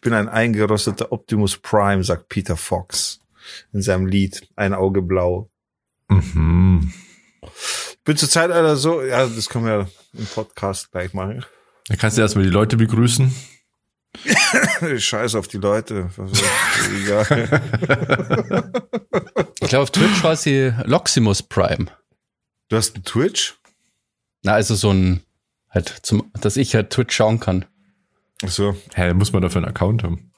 Ich bin ein eingerosteter Optimus Prime, sagt Peter Fox in seinem Lied Ein Auge blau. Mhm. Ich bin zurzeit einer so, ja, das können wir im Podcast gleich machen. Dann kannst du erstmal die Leute begrüßen. Scheiß auf die Leute. Egal. Ich glaube, auf Twitch war sie Loximus Prime. Du hast einen Twitch? Na, also so ein, halt, zum, dass ich halt Twitch schauen kann. Achso. Hä, dann muss man dafür einen Account haben.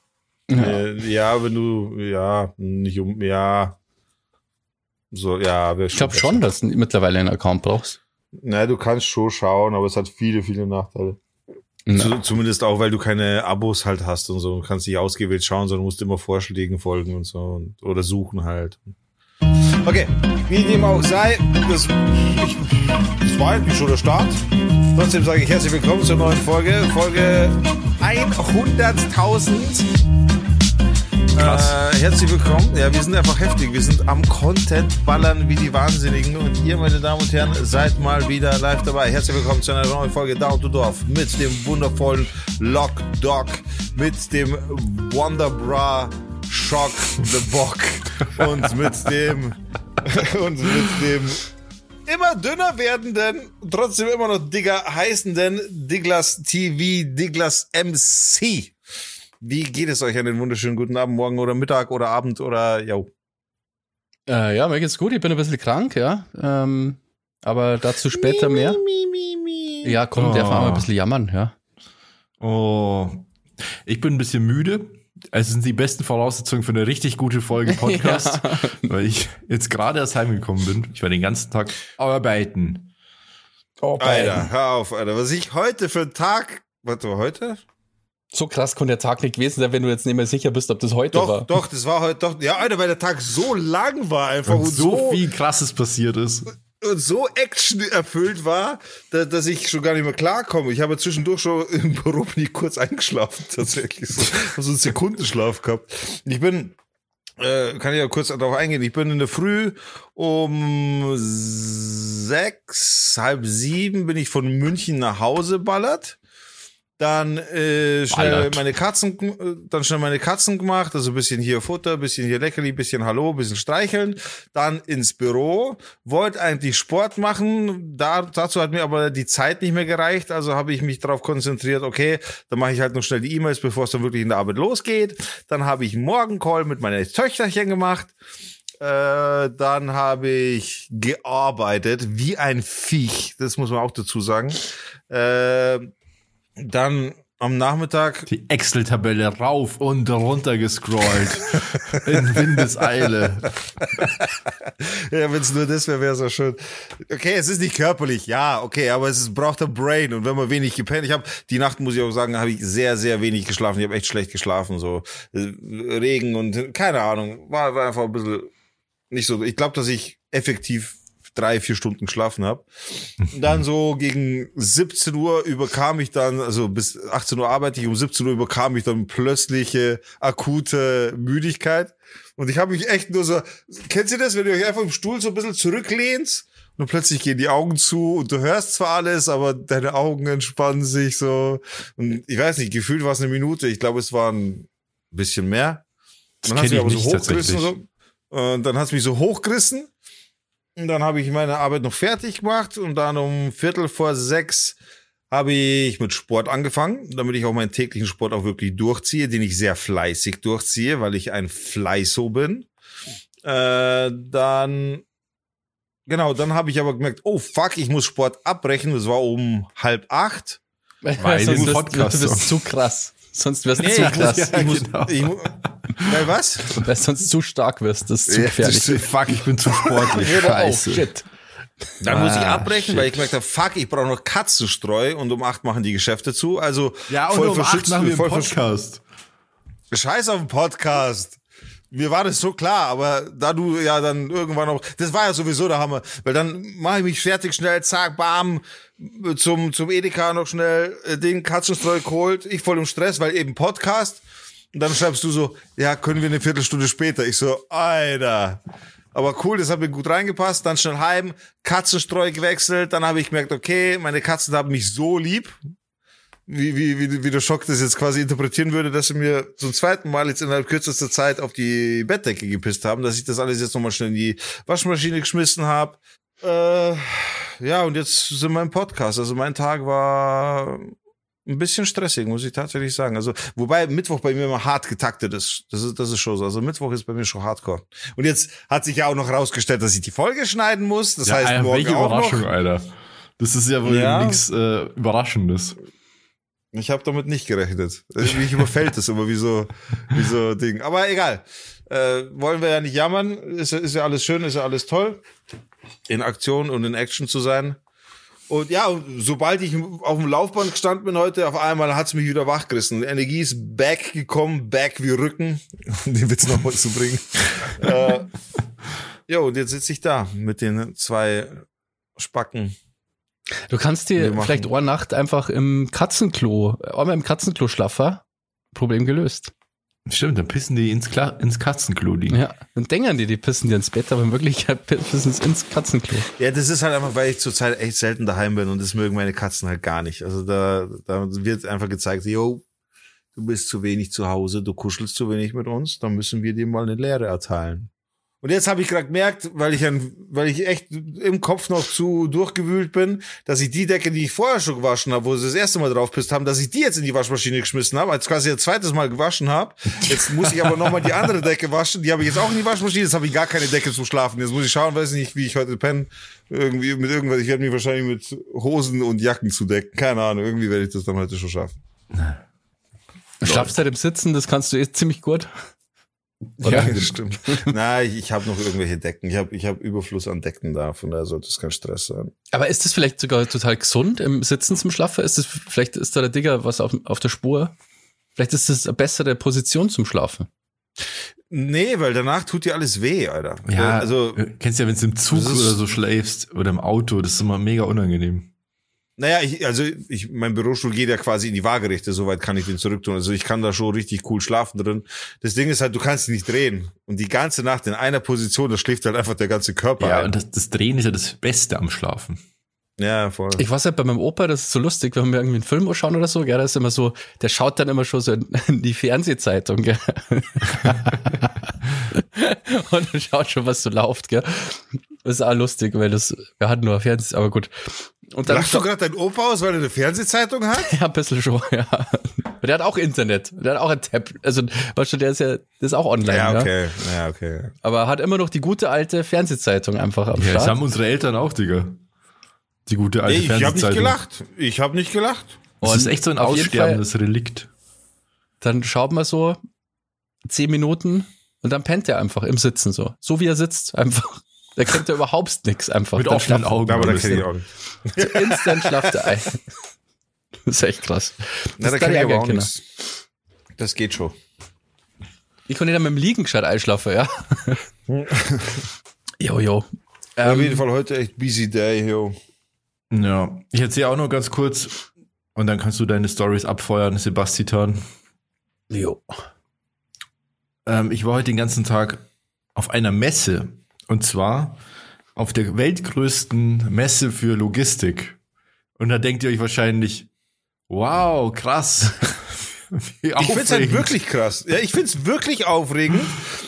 Ja. Äh, ja, wenn du, ja, nicht um, ja. So, ja, Ich glaube schon, dass du mittlerweile einen Account brauchst. Na, du kannst schon schauen, aber es hat viele, viele Nachteile. Zu, zumindest auch, weil du keine Abos halt hast und so. Du kannst nicht ausgewählt schauen, sondern musst immer Vorschlägen folgen und so. Und, oder suchen halt. Okay, wie dem auch sei, das, ich, das war eigentlich schon der Start. Trotzdem sage ich herzlich willkommen zur neuen Folge. Folge 100.000. Äh, herzlich willkommen. Ja, wir sind einfach heftig. Wir sind am Content ballern wie die Wahnsinnigen. Und ihr, meine Damen und Herren, seid mal wieder live dabei. Herzlich willkommen zu einer neuen Folge Down to Dorf mit dem wundervollen Lock Dog, mit dem Wonderbra Shock the Bock und mit dem und mit dem immer dünner werdenden, trotzdem immer noch dicker heißenden Diglas TV, Diglas MC. Wie geht es euch einen wunderschönen guten Abend, Morgen oder Mittag oder Abend oder jo? äh, ja, mir geht's gut. Ich bin ein bisschen krank, ja. Ähm, aber dazu später mehr. Mi, mi, mi. Ja, komm, Oh. darf man mal ein bisschen jammern, ja. Oh, ich bin ein bisschen müde. Es sind die besten Voraussetzungen für eine richtig gute Folge Podcast, weil ich jetzt gerade erst heimgekommen bin. Ich war den ganzen Tag arbeiten. Alter, hör auf, Alter. Was ich heute für einen Tag. Warte mal, heute? So krass konnte der Tag nicht gewesen sein, wenn du jetzt nicht mehr sicher bist, ob das heute Doch, war. doch, das war heute doch. Ja, Alter, weil der Tag so lang war einfach Und und, so so, viel krasses passiert ist. So Action erfüllt war, da, dass ich schon gar nicht mehr klarkomme. Ich habe zwischendurch schon im Büro nie kurz eingeschlafen, tatsächlich. So, so einen Sekundenschlaf gehabt. Ich bin, äh, kann ich ja kurz darauf eingehen. Ich bin in der Früh um sechs, halb sieben bin ich von München nach Hause ballert. Dann äh, schnell Ballert. meine Katzen, dann schnell meine Katzen gemacht, also ein bisschen hier Futter, bisschen hier Leckerli, bisschen Hallo, bisschen streicheln. Dann ins Büro, wollte eigentlich Sport machen, da, dazu hat mir aber die Zeit nicht mehr gereicht, also habe ich mich darauf konzentriert, okay, dann mache ich halt noch schnell die E-Mails, bevor es dann wirklich in der Arbeit losgeht. Dann habe ich einen Morgencall mit meiner Töchterchen gemacht. Äh, dann habe ich gearbeitet wie ein Viech, das muss man auch dazu sagen. Äh, dann am Nachmittag Die Excel-Tabelle rauf und runter gescrollt. In Windeseile. Ja, wenn es nur das wäre, wäre es auch schön. Okay, es ist nicht körperlich, ja, okay, aber es ist, braucht ein Brain und wenn man wenig gepennt, ich habe die Nacht muss ich auch sagen, habe ich sehr sehr wenig geschlafen. Ich habe echt schlecht geschlafen, so äh, Regen und keine Ahnung, war, war einfach ein bisschen nicht so. Ich glaube, dass ich effektiv drei, vier Stunden geschlafen habe. Dann so gegen 17 Uhr überkam ich dann, also bis 18 Uhr arbeite ich, um 17 Uhr überkam ich dann plötzliche akute Müdigkeit. Und ich habe mich echt nur so, kennst ihr das, wenn ihr euch einfach im Stuhl so ein bisschen zurücklehnt und plötzlich gehen die Augen zu und du hörst zwar alles, aber deine Augen entspannen sich so. Und ich weiß nicht, gefühlt war es eine Minute. Ich glaube, es waren ein bisschen mehr. Dann hat mich ich aber so hochgerissen. So. tatsächlich. Und dann hat es mich so hochgerissen. Und dann habe ich meine Arbeit noch fertig gemacht und dann um Viertel vor sechs habe ich mit Sport angefangen, damit ich auch meinen täglichen Sport auch wirklich durchziehe, den ich sehr fleißig durchziehe, weil ich ein Fleißo bin. Äh, dann, genau, dann habe ich aber gemerkt, oh fuck, ich muss Sport abbrechen. Das war um halb acht. Weil den wirst- Podcast Du bist zu krass. Sonst wirst du Nee, zu krass. Ja, Ich muss, genau. ich, weil was? Weil sonst zu stark wirst. Das ist zu Ja, gefährlich. das- Fuck, ich bin zu sportlich. Auf, Scheiße. shit. Dann muss ich Ah, abbrechen, shit. weil ich gemerkt habe, fuck, ich brauche noch Katzenstreu und um acht machen die Geschäfte zu. Also Ja, und voll um acht machen wir voll Podcast. Scheiß auf den Podcast. Mir war das so klar, aber da du ja dann irgendwann noch, das war ja sowieso der Hammer, weil dann mache ich mich fertig schnell, zack, bam, zum, zum Edeka noch schnell äh, den Katzenstreu geholt, ich voll im Stress, weil eben Podcast. Und dann schreibst du so, ja, können wir eine Viertelstunde später. Ich so, Alter. Aber cool, das hat mir gut reingepasst. Dann schnell heim, Katzenstreu gewechselt. Dann habe ich gemerkt, okay, meine Katzen haben mich so lieb. Wie, wie, wie, wie der Schock das jetzt quasi interpretieren würde, dass sie mir zum zweiten Mal jetzt innerhalb kürzester Zeit auf die Bettdecke gepisst haben, dass ich das alles jetzt nochmal schnell in die Waschmaschine geschmissen habe. Äh, ja, und jetzt sind wir im Podcast. Also mein Tag war ein bisschen stressig, muss ich tatsächlich sagen. Also, wobei Mittwoch bei mir immer hart getaktet ist. Das ist, das ist schon so. Also Mittwoch ist bei mir schon hardcore. Und jetzt hat sich ja auch noch rausgestellt, dass ich die Folge schneiden muss. Das ja, heißt, Alter, morgen welche auch Überraschung, noch. Alter. Das ist ja wohl Ja. nichts äh, Überraschendes. Ich habe damit nicht gerechnet. Mich überfällt das immer wie so, wie so Ding. Aber egal. Äh, wollen wir ja nicht jammern. Ist, ja- ist ja alles schön, ist ja alles toll. In Aktion und in Action zu sein. Und ja, sobald ich auf dem Laufband gestanden bin heute, auf einmal hat's mich wieder wachgerissen. Energie ist back gekommen, back wie Rücken, um den Witz nochmal zu bringen. äh, ja, und jetzt sitze ich da mit den zwei Spacken. Du kannst dir vielleicht eine Nacht einfach im Katzenklo, einmal im Katzenklo schlaffer. Problem gelöst. Stimmt, dann pissen die ins, Kla ins Katzenklo liegen. Ja. Dann denken die, die pissen dir ins Bett, aber in Wirklichkeit pissen sie ins Katzenklo. Ja, das ist halt einfach, weil ich zurzeit echt selten daheim bin und das mögen meine Katzen halt gar nicht. Also da, da wird einfach gezeigt, yo, du bist zu wenig zu Hause, du kuschelst zu wenig mit uns, dann müssen wir dir mal eine Lehre erteilen. Und jetzt habe ich gerade gemerkt, weil ich ein, weil ich echt im Kopf noch zu durchgewühlt bin, dass ich die Decke, die ich vorher schon gewaschen habe, wo sie das erste Mal drauf pisst haben, dass ich die jetzt in die Waschmaschine geschmissen habe, als quasi ein zweites Mal gewaschen habe. Jetzt muss ich aber nochmal die andere Decke waschen. Die habe ich jetzt auch in die Waschmaschine. Jetzt habe ich gar keine Decke zum Schlafen. Jetzt muss ich schauen, weiß nicht, wie ich heute penne. Irgendwie mit irgendwas. Ich werde mich wahrscheinlich mit Hosen und Jacken zudecken. Keine Ahnung. Irgendwie werde ich das dann heute schon schaffen. Schlafst halt im Sitzen, das kannst du eh ziemlich gut. Ja, das stimmt. Nein, ich, ich habe noch irgendwelche Decken. Ich habe ich hab Überfluss an Decken da. Von daher sollte es kein Stress sein. Aber ist das vielleicht sogar total gesund im Sitzen zum Schlafen? Ist das, vielleicht ist da der Digger was auf, auf der Spur? Vielleicht ist das eine bessere Position zum Schlafen. Nee, weil danach tut dir alles weh, Alter. Ja, also, äh, kennst ja, wenn du im Zug oder so schläfst oder im Auto, das ist immer mega unangenehm. Naja, ich, also ich, mein Bürostuhl geht ja quasi in die Waagerechte, soweit kann ich den zurücktun. Also ich kann da schon richtig cool schlafen drin. Das Ding ist halt, du kannst ihn nicht drehen. Und die ganze Nacht in einer Position, da schläft halt einfach der ganze Körper. Ja, ein. und das, das Drehen ist ja das Beste am Schlafen. ja voll. Ich weiß halt bei meinem Opa, das ist so lustig, wenn wir irgendwie einen Film schauen oder so, gell, da ist immer so, der schaut dann immer schon so in, in die Fernsehzeitung, gell. Und schaut schon, was so läuft, gell. Das ist auch lustig, weil das, wir hatten nur Fernsehen, aber gut. Und dann Lachst du gerade dein Opa aus, weil er eine Fernsehzeitung hat? Ja, ein bisschen schon, ja. Und der hat auch Internet. Der hat auch ein Tab. Also, weißt du, der ist ja, der ist auch online, ja. Ja, okay. Ja, okay. Aber hat immer noch die gute alte Fernsehzeitung einfach am Ja, das Start. haben unsere Eltern auch, Digga. Die gute alte Nee, ich habe nicht Fernsehzeitung. gelacht. Ich habe nicht gelacht. Das ist echt so ein aussterbendes Relikt. Dann schaut man so zehn Minuten und dann pennt er einfach im Sitzen so. So wie er sitzt, einfach. Da kennt er überhaupt nichts einfach. Mit offenen Augen. Aber da kenne ich auch nicht. Instant schlaft er ein. Das ist echt krass. Na, da kenne ich aber auch nichts. Das geht schon. Ich konnte dann mit dem Liegen gescheit einschlafen, ja. jo, jo. Auf Ähm, jeden Fall heute echt busy day, yo. Ja, ich erzähle auch noch ganz kurz und dann kannst du deine Stories abfeuern, Sebastian. jo. Ähm, ich war heute den ganzen Tag auf einer Messe und zwar auf der weltgrößten Messe für Logistik. Und da denkt ihr euch wahrscheinlich, wow, krass. Ich find's halt aufregend. wirklich krass. Ja, ich find's wirklich aufregend,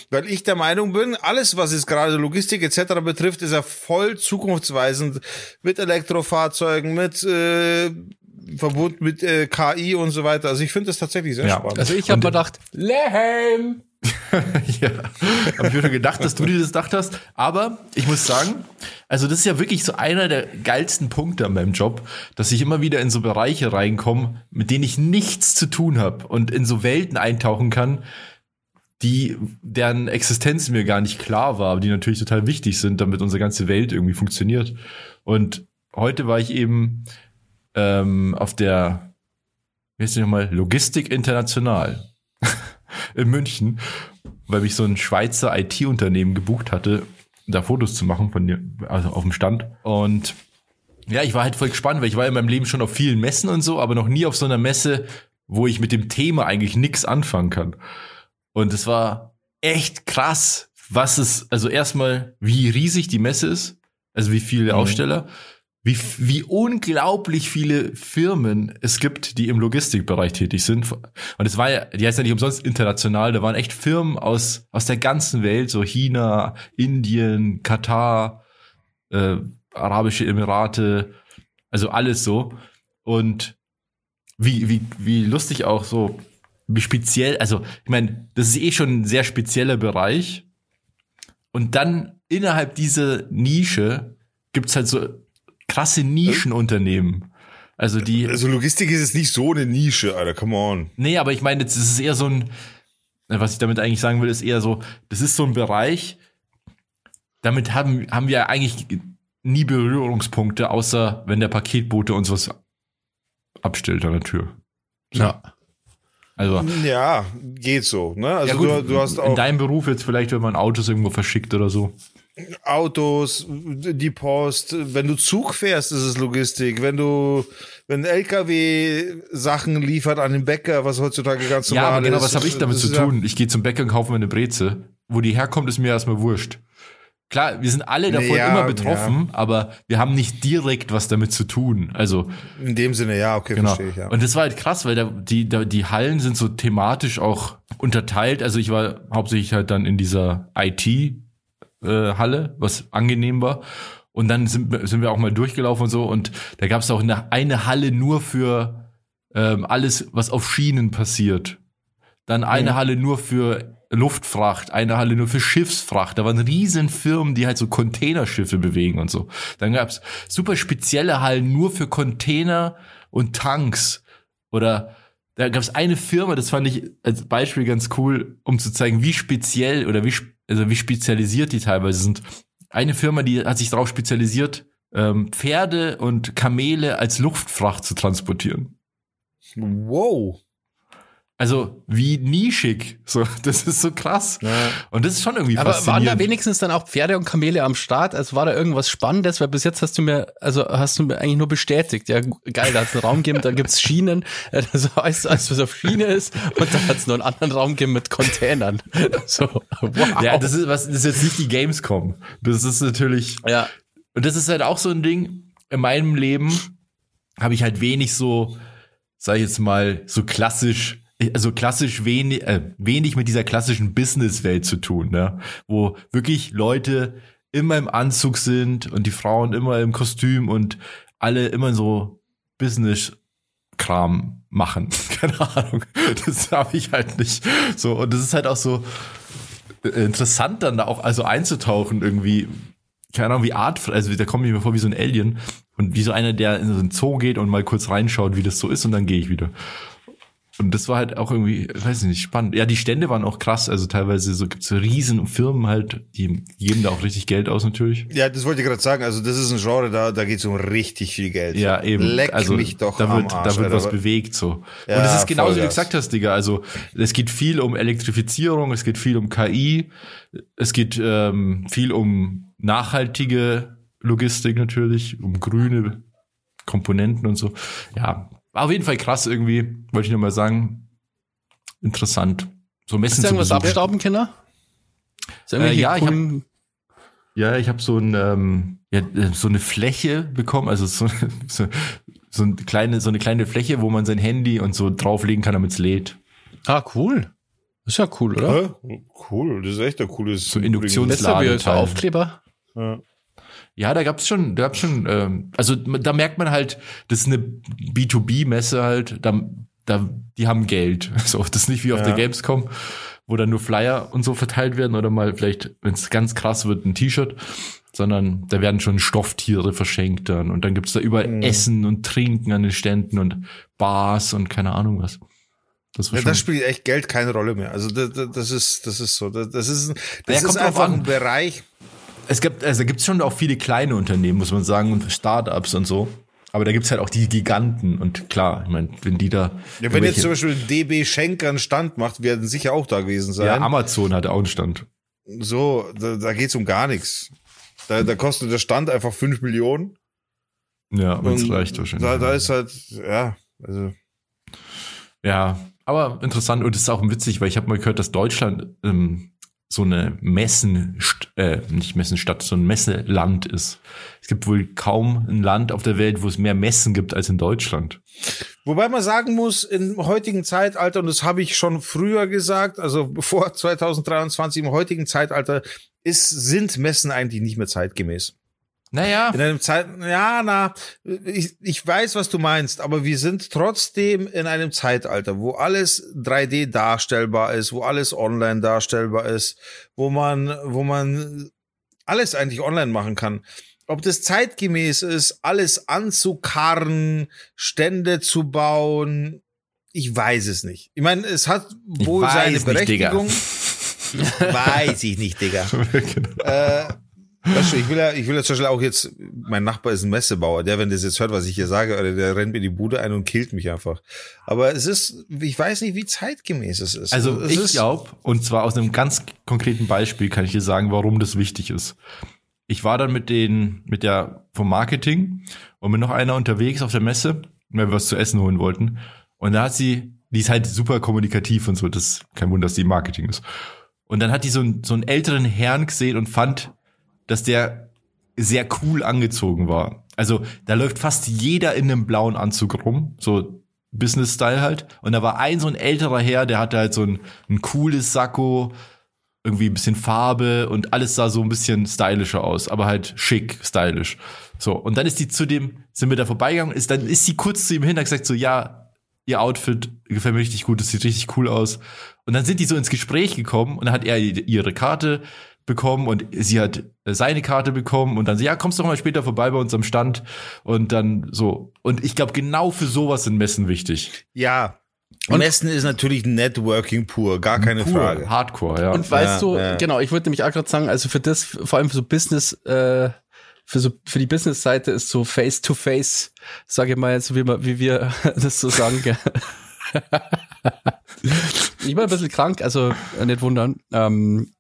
weil ich der Meinung bin, alles, was jetzt gerade Logistik etc. betrifft, ist ja voll zukunftsweisend mit Elektrofahrzeugen, mit äh, verbunden mit äh, KI und so weiter. Also ich finde das tatsächlich sehr Ja. spannend. Also ich habe mir gedacht, Lehem. ja, hab ich mir schon gedacht, dass du dir das gedacht hast. Aber ich muss sagen, also das ist ja wirklich so einer der geilsten Punkte an meinem Job, dass ich immer wieder in so Bereiche reinkomme, mit denen ich nichts zu tun habe und in so Welten eintauchen kann, die deren Existenz mir gar nicht klar war, aber die natürlich total wichtig sind, damit unsere ganze Welt irgendwie funktioniert. Und heute war ich eben ähm, auf der, wie heißt die nochmal, Logistik International in München, weil mich so ein Schweizer IT-Unternehmen gebucht hatte, da Fotos zu machen von dir, also auf dem Stand. Und ja, ich war halt voll gespannt, weil ich war in meinem Leben schon auf vielen Messen und so, aber noch nie auf so einer Messe, wo ich mit dem Thema eigentlich nix anfangen kann. Und es war echt krass, was es, also erstmal, wie riesig die Messe ist, also wie viele Aussteller, wie, wie unglaublich viele Firmen es gibt, die im Logistikbereich tätig sind. Und es war ja, die heißt ja nicht umsonst international, da waren echt Firmen aus, aus der ganzen Welt, so China, Indien, Katar, äh, Arabische Emirate, also alles so. Und wie, wie, wie lustig auch so, wie speziell, also ich meine, das ist eh schon ein sehr spezieller Bereich. Und dann innerhalb dieser Nische gibt's halt so krasse Nischenunternehmen. Also die. Also Logistik ist jetzt nicht so eine Nische, Alter, come on. Nee, aber ich meine, das ist eher so ein, was ich damit eigentlich sagen will, ist eher so, das ist so ein Bereich, damit haben, haben wir eigentlich nie Berührungspunkte, außer wenn der Paketbote uns was abstellt an der Tür. Ja. Also, Ja, geht so. Ne? Also ja gut, du, du hast in auch deinem Beruf jetzt vielleicht, wenn man Autos irgendwo verschickt oder so. Autos, die Post. Wenn du Zug fährst, ist es Logistik. Wenn du, wenn LKW Sachen liefert an den Bäcker, was heutzutage ganz Ja, normal aber genau, ist. was habe ich damit zu ist ja- tun? Ich gehe zum Bäcker und kaufe mir eine Breze. Wo die herkommt, ist mir erstmal wurscht. Klar, wir sind alle davon Ja, immer betroffen, aber wir haben nicht direkt was damit zu tun. Also, In dem Sinne, ja, okay, genau. verstehe ich, ja. Und das war halt krass, weil da, die, da, die Hallen sind so thematisch auch unterteilt. Also ich war hauptsächlich halt dann in dieser IT-Halle, was angenehm war. Und dann sind, wir- sind wir auch mal durchgelaufen und so. Und da gab es auch eine, eine Halle nur für ähm, alles, was auf Schienen passiert. Dann eine Mhm. Halle nur für Luftfracht, eine Halle nur für Schiffsfracht. Da waren riesen Firmen, die halt so Containerschiffe bewegen und so. Dann gab's super spezielle Hallen nur für Container und Tanks. Oder da gab's eine Firma, das fand ich als Beispiel ganz cool, um zu zeigen, wie speziell oder wie, sp- also wie spezialisiert die teilweise sind. Eine Firma, die hat sich darauf spezialisiert, ähm, Pferde und Kamele als Luftfracht zu transportieren. Wow. Also wie nischig. So, das ist so krass. Und das ist schon irgendwie Aber waren da wenigstens dann auch Pferde und Kamele am Start? Also war da irgendwas Spannendes? Weil bis jetzt hast du mir, also hast du mir eigentlich nur bestätigt. Ja, geil, da hat es einen Raum gegeben, da gibt's Schienen. Äh, Das heißt, alles, was auf Schiene ist. Und da hat es noch einen anderen Raum gegeben mit Containern. So, wow. ja, das ist was, das ist jetzt nicht die Gamescom. Das ist natürlich, ja. und das ist halt auch so ein Ding. In meinem Leben habe ich halt wenig so, sag ich jetzt mal, so klassisch, also klassisch wenig, äh, wenig mit dieser klassischen Businesswelt zu tun, ne? Wo wirklich Leute immer im Anzug sind und die Frauen immer im Kostüm und alle immer so Business-Kram machen. Keine Ahnung. Das habe ich halt nicht. So, und das ist halt auch so äh, interessant dann da auch also einzutauchen irgendwie. Keine Ahnung, wie Art, also da komme ich mir vor wie so ein Alien und wie so einer, der in so einen Zoo geht und mal kurz reinschaut, wie das so ist und dann gehe ich wieder. Und das war halt auch irgendwie, weiß ich nicht, spannend. Ja, die Stände waren auch krass. Also teilweise so gibt's so riesen Firmen halt, die geben da auch richtig Geld aus natürlich. Ja, das wollte ich gerade sagen. Also das ist ein Genre, da, da geht es um richtig viel Geld. Ja, eben. Leck also mich doch da wird, Arsch, da wird was bewegt so. Ja, und es ist genauso wie du gesagt hast, Digga. Also es geht viel um Elektrifizierung, es geht viel um KI, es geht ähm, viel um nachhaltige Logistik natürlich, um grüne Komponenten und so. Ja, war auf jeden Fall krass irgendwie, wollte ich nur mal sagen. Interessant. So Messen Hast du irgendwas abstauben, Kinder? Äh, ja, ich hab- coolen- Ja, ich habe so, ein, ähm, ja, äh, so eine Fläche bekommen, also so, so, so, eine kleine, so eine kleine Fläche, wo man sein Handy und so drauflegen kann, damit es lädt. Ah, cool. Ist ja cool, oder? Hä? Cool, das ist echt ein cooles. So Induktions- Das ist ja wie so Ladeteil. Aufkleber. Ja. Ja, da gab's schon, da gab's schon, ähm, also da merkt man halt, das ist eine B2B-Messe halt, da, da, die haben Geld. So, das ist nicht wie auf Ja. der Gamescom, wo dann nur Flyer und so verteilt werden oder mal vielleicht, wenn es ganz krass wird, ein T-Shirt, sondern da werden schon Stofftiere verschenkt dann und dann gibt's da überall Mhm. Essen und Trinken an den Ständen und Bars und keine Ahnung was. Das Ja, das spielt echt Geld keine Rolle mehr. Also das, das- ist, das ist so. Das, ist, das Ja, kommt ist einfach ein Bereich. Es gibt, also gibt's schon auch viele kleine Unternehmen, muss man sagen, und Startups und so. Aber da gibt's halt auch die Giganten und klar, ich meine, wenn die da. Ja, wenn jetzt zum Beispiel DB Schenker einen Stand macht, werden sicher auch da gewesen sein. Ja, Amazon hatte auch einen Stand. so, da, da geht's um gar nichts. Da, da kostet der Stand einfach fünf Millionen. Ja, Und reicht wahrscheinlich. Da, da ist halt, ja, also. ja, aber interessant und es ist auch witzig, weil ich habe mal gehört, dass Deutschland ähm, so eine Messen, äh, nicht Messenstadt, so ein Messeland ist. Es gibt wohl kaum ein Land auf der Welt, wo es mehr Messen gibt als in Deutschland. Wobei man sagen muss, im heutigen Zeitalter, und das habe ich schon früher gesagt, also vor 2023, im heutigen Zeitalter, ist, sind Messen eigentlich nicht mehr zeitgemäß. Naja. In einem Zeit, ja, na, ich, ich weiß, was du meinst, aber wir sind trotzdem in einem Zeitalter, wo alles 3D darstellbar ist, wo alles online darstellbar ist, wo man, wo man alles eigentlich online machen kann. Ob das zeitgemäß ist, alles anzukarren, Stände zu bauen, ich weiß es nicht. Ich meine, es hat wohl seine Berechtigung. Nicht, weiß ich nicht, Digga. genau. äh, Weißt du, ich will ja, ich will ja zum Beispiel auch jetzt, mein Nachbar ist ein Messebauer, der, wenn das jetzt hört, was ich hier sage, oder der rennt mir die Bude ein und killt mich einfach. Aber es ist, ich weiß nicht, wie zeitgemäß es ist. Also es ich glaube, und zwar aus einem ganz konkreten Beispiel kann ich dir sagen, warum das wichtig ist. Ich war dann mit den, mit der vom Marketing und mit noch einer unterwegs auf der Messe, weil wir was zu essen holen wollten. Und da hat sie, die ist halt super kommunikativ und so, das ist kein Wunder, dass die Marketing ist. Und dann hat die so, einen, so einen älteren Herrn gesehen und fand, dass der sehr cool angezogen war. Also da läuft fast jeder in einem blauen Anzug rum, so Business-Style halt. Und da war ein so ein älterer Herr, der hatte halt so ein, ein cooles Sakko, irgendwie ein bisschen Farbe und alles sah so ein bisschen stylischer aus, aber halt schick, stylisch. So, und dann ist die zu dem, sind wir da vorbeigegangen, ist, dann ist sie kurz zu ihm hin und gesagt so, ja, ihr Outfit gefällt mir richtig gut, das sieht richtig cool aus. Und dann sind die so ins Gespräch gekommen und dann hat er ihre Karte bekommen und sie hat seine Karte bekommen und dann sie, ja, kommst doch mal später vorbei bei uns am Stand und dann so. Und ich glaube, genau für sowas sind Messen wichtig. Ja. Und Messen ist natürlich Networking pur, gar keine pur, Frage. Hardcore, ja. Und weißt ja, du, ja. genau, ich wollte nämlich auch gerade sagen, also für das, vor allem für so Business, äh, für so für die Business-Seite ist so Face to Face, sage ich mal jetzt, wie, wir, wie wir das so sagen. ich bin ein bisschen krank, also nicht wundern. Ähm,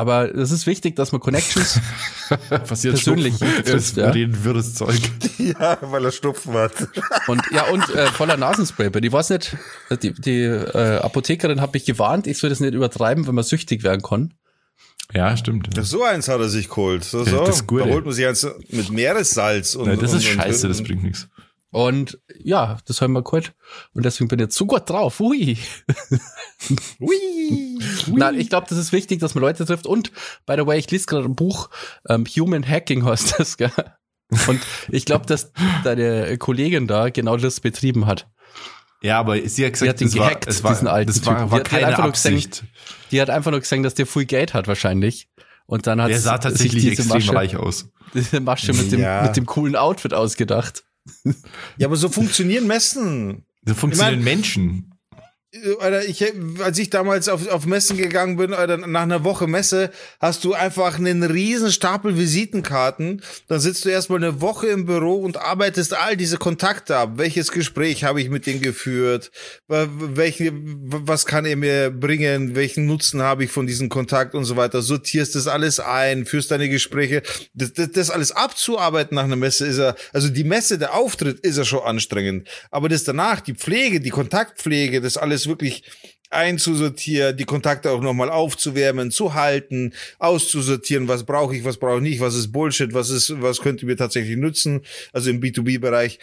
aber es ist wichtig, dass man Connections Passiert persönlich trifft. Ja. Reden wirres Zeug. Ja, weil er Schnupfen hat. Und ja, und äh, voller Nasenspray. Ich weiß nicht, die, die äh, Apothekerin hat mich gewarnt, ich soll das nicht übertreiben, wenn man süchtig werden kann. Ja, stimmt. So eins hat er sich geholt. So, Ja, so. das ist gut, da holt man sich eins mit Meeressalz. Und, Nein, das und, ist scheiße, und, das bringt nichts. Und ja, das haben wir geholt. Und deswegen bin ich jetzt so gut drauf. Ui. Ui. Nein, ich glaube, das ist wichtig, dass man Leute trifft. Und, by the way, ich lese gerade ein Buch, ähm, Human Hacking heißt das, gell? Und ich glaube, dass deine Kollegin da genau das betrieben hat. Ja, aber sie hat Sie hat gesagt, den das war, gehackt, das war, diesen alten das war, Typen. war Die die keine einfach nur gesagt, Absicht. Die hat einfach nur gesagt, dass der viel Geld hat wahrscheinlich. Und dann hat Der sah sich tatsächlich diese extrem Masche, reich aus. diese Masche mit dem, Ja. mit dem coolen Outfit ausgedacht. Ja, aber so funktionieren Messen. So funktionieren Ich mein- Menschen. Alter, ich, als ich damals auf, auf Messen gegangen bin, Alter, nach einer Woche Messe, hast du einfach einen riesen Stapel Visitenkarten. Dann sitzt du erstmal eine Woche im Büro und arbeitest all diese Kontakte ab. Welches Gespräch habe ich mit denen geführt? Welche, was kann er mir bringen? Welchen Nutzen habe ich von diesem Kontakt und so weiter? Sortierst das alles ein, führst deine Gespräche. Das, das, das alles abzuarbeiten nach einer Messe ist ja, also die Messe, der Auftritt ist ja schon anstrengend. Aber das danach, die Pflege, die Kontaktpflege, das alles wirklich einzusortieren, die Kontakte auch nochmal aufzuwärmen, zu halten, auszusortieren, was brauche ich, was brauche ich nicht, was ist Bullshit, was ist, was könnte mir tatsächlich nützen, also im B2B-Bereich.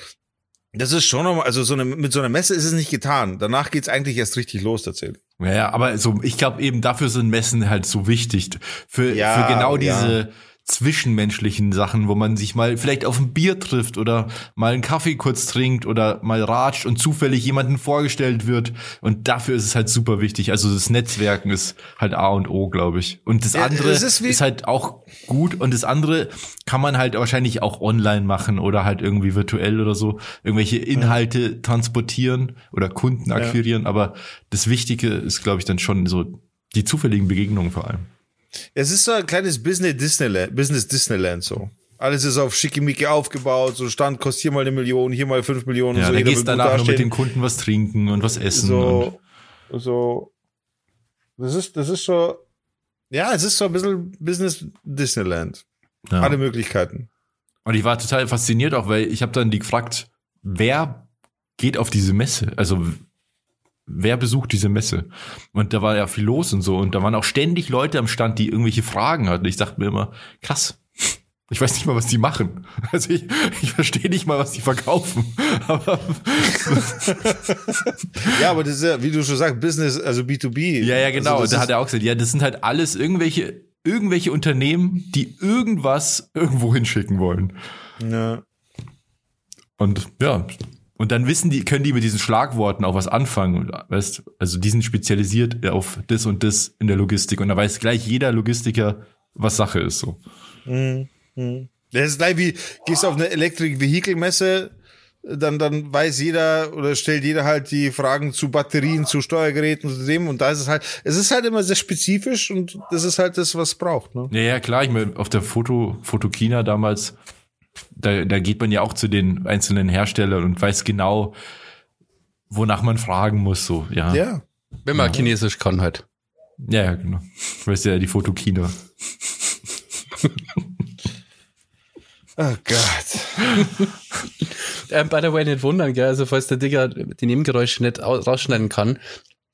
Das ist schon nochmal, also so eine, mit so einer Messe ist es nicht getan. Danach geht's eigentlich erst richtig los tatsächlich. Ja, aber so, ich glaube eben dafür sind Messen halt so wichtig. Für, Ja, für genau ja. Zwischenmenschlichen Sachen, wo man sich mal vielleicht auf ein Bier trifft oder mal einen Kaffee kurz trinkt oder mal ratscht und zufällig jemanden vorgestellt wird. Und dafür ist es halt super wichtig. Also das Netzwerken ist halt A und O, glaube ich. Und das Ja, andere es ist, ist halt auch gut und das andere kann man halt wahrscheinlich auch online machen oder halt irgendwie virtuell oder so irgendwelche Inhalte transportieren oder Kunden akquirieren. Aber das Wichtige ist, glaube ich, dann schon so die zufälligen Begegnungen vor allem. Es ist so ein kleines Business Disneyland, Business Disneyland so. Alles ist auf Schickimicki aufgebaut, so Stand kostet hier mal eine Million, hier mal fünf Millionen. Ja, und so. da Jeder gehst danach noch mit dem Kunden was trinken und was essen. Und, so, so, das ist, das ist so, ja, es ist so ein bisschen Business Disneyland. ja. Alle Möglichkeiten. und ich war total fasziniert auch, weil ich habe dann die gefragt, wer geht auf diese Messe? Also wer besucht diese Messe? Und da war ja viel los und so. Und da waren auch ständig Leute am Stand, die irgendwelche Fragen hatten. Ich dachte mir immer, krass. Ich weiß nicht mal, was die machen. Also ich, ich verstehe nicht mal, was die verkaufen. Aber ja, aber das ist ja, wie du schon sagst, Business, also B2B. Ja, ja, genau. Also da hat er auch gesagt, ja, das sind halt alles irgendwelche, irgendwelche Unternehmen, die irgendwas irgendwo hinschicken wollen. Ja. Und ja, und dann wissen die, können die mit diesen Schlagworten auch was anfangen. Weißt, also die sind spezialisiert auf das und das in der Logistik. Und da weiß gleich jeder Logistiker, was Sache ist. So. Mhm. Mhm. Das ist gleich wie, gehst auf eine Electric Vehicle Messe, dann, dann weiß jeder oder stellt jeder halt die Fragen zu Batterien, zu Steuergeräten, zu dem. Und da ist es halt, es ist halt immer sehr spezifisch und das ist halt das, was es braucht. Ne? Ja, ja, klar. Ich meine, auf der Foto, Fotokina damals, da, da geht man ja auch zu den einzelnen Herstellern und weiß genau, wonach man fragen muss, so, ja. Ja. Wenn man Chinesisch kann halt. Ja, ja, genau. Weißt ja, die Fotokina. Oh Gott. Ähm, by the way, nicht wundern, gell? Also, falls der Digger die Nebengeräusche nicht au- rausschneiden kann,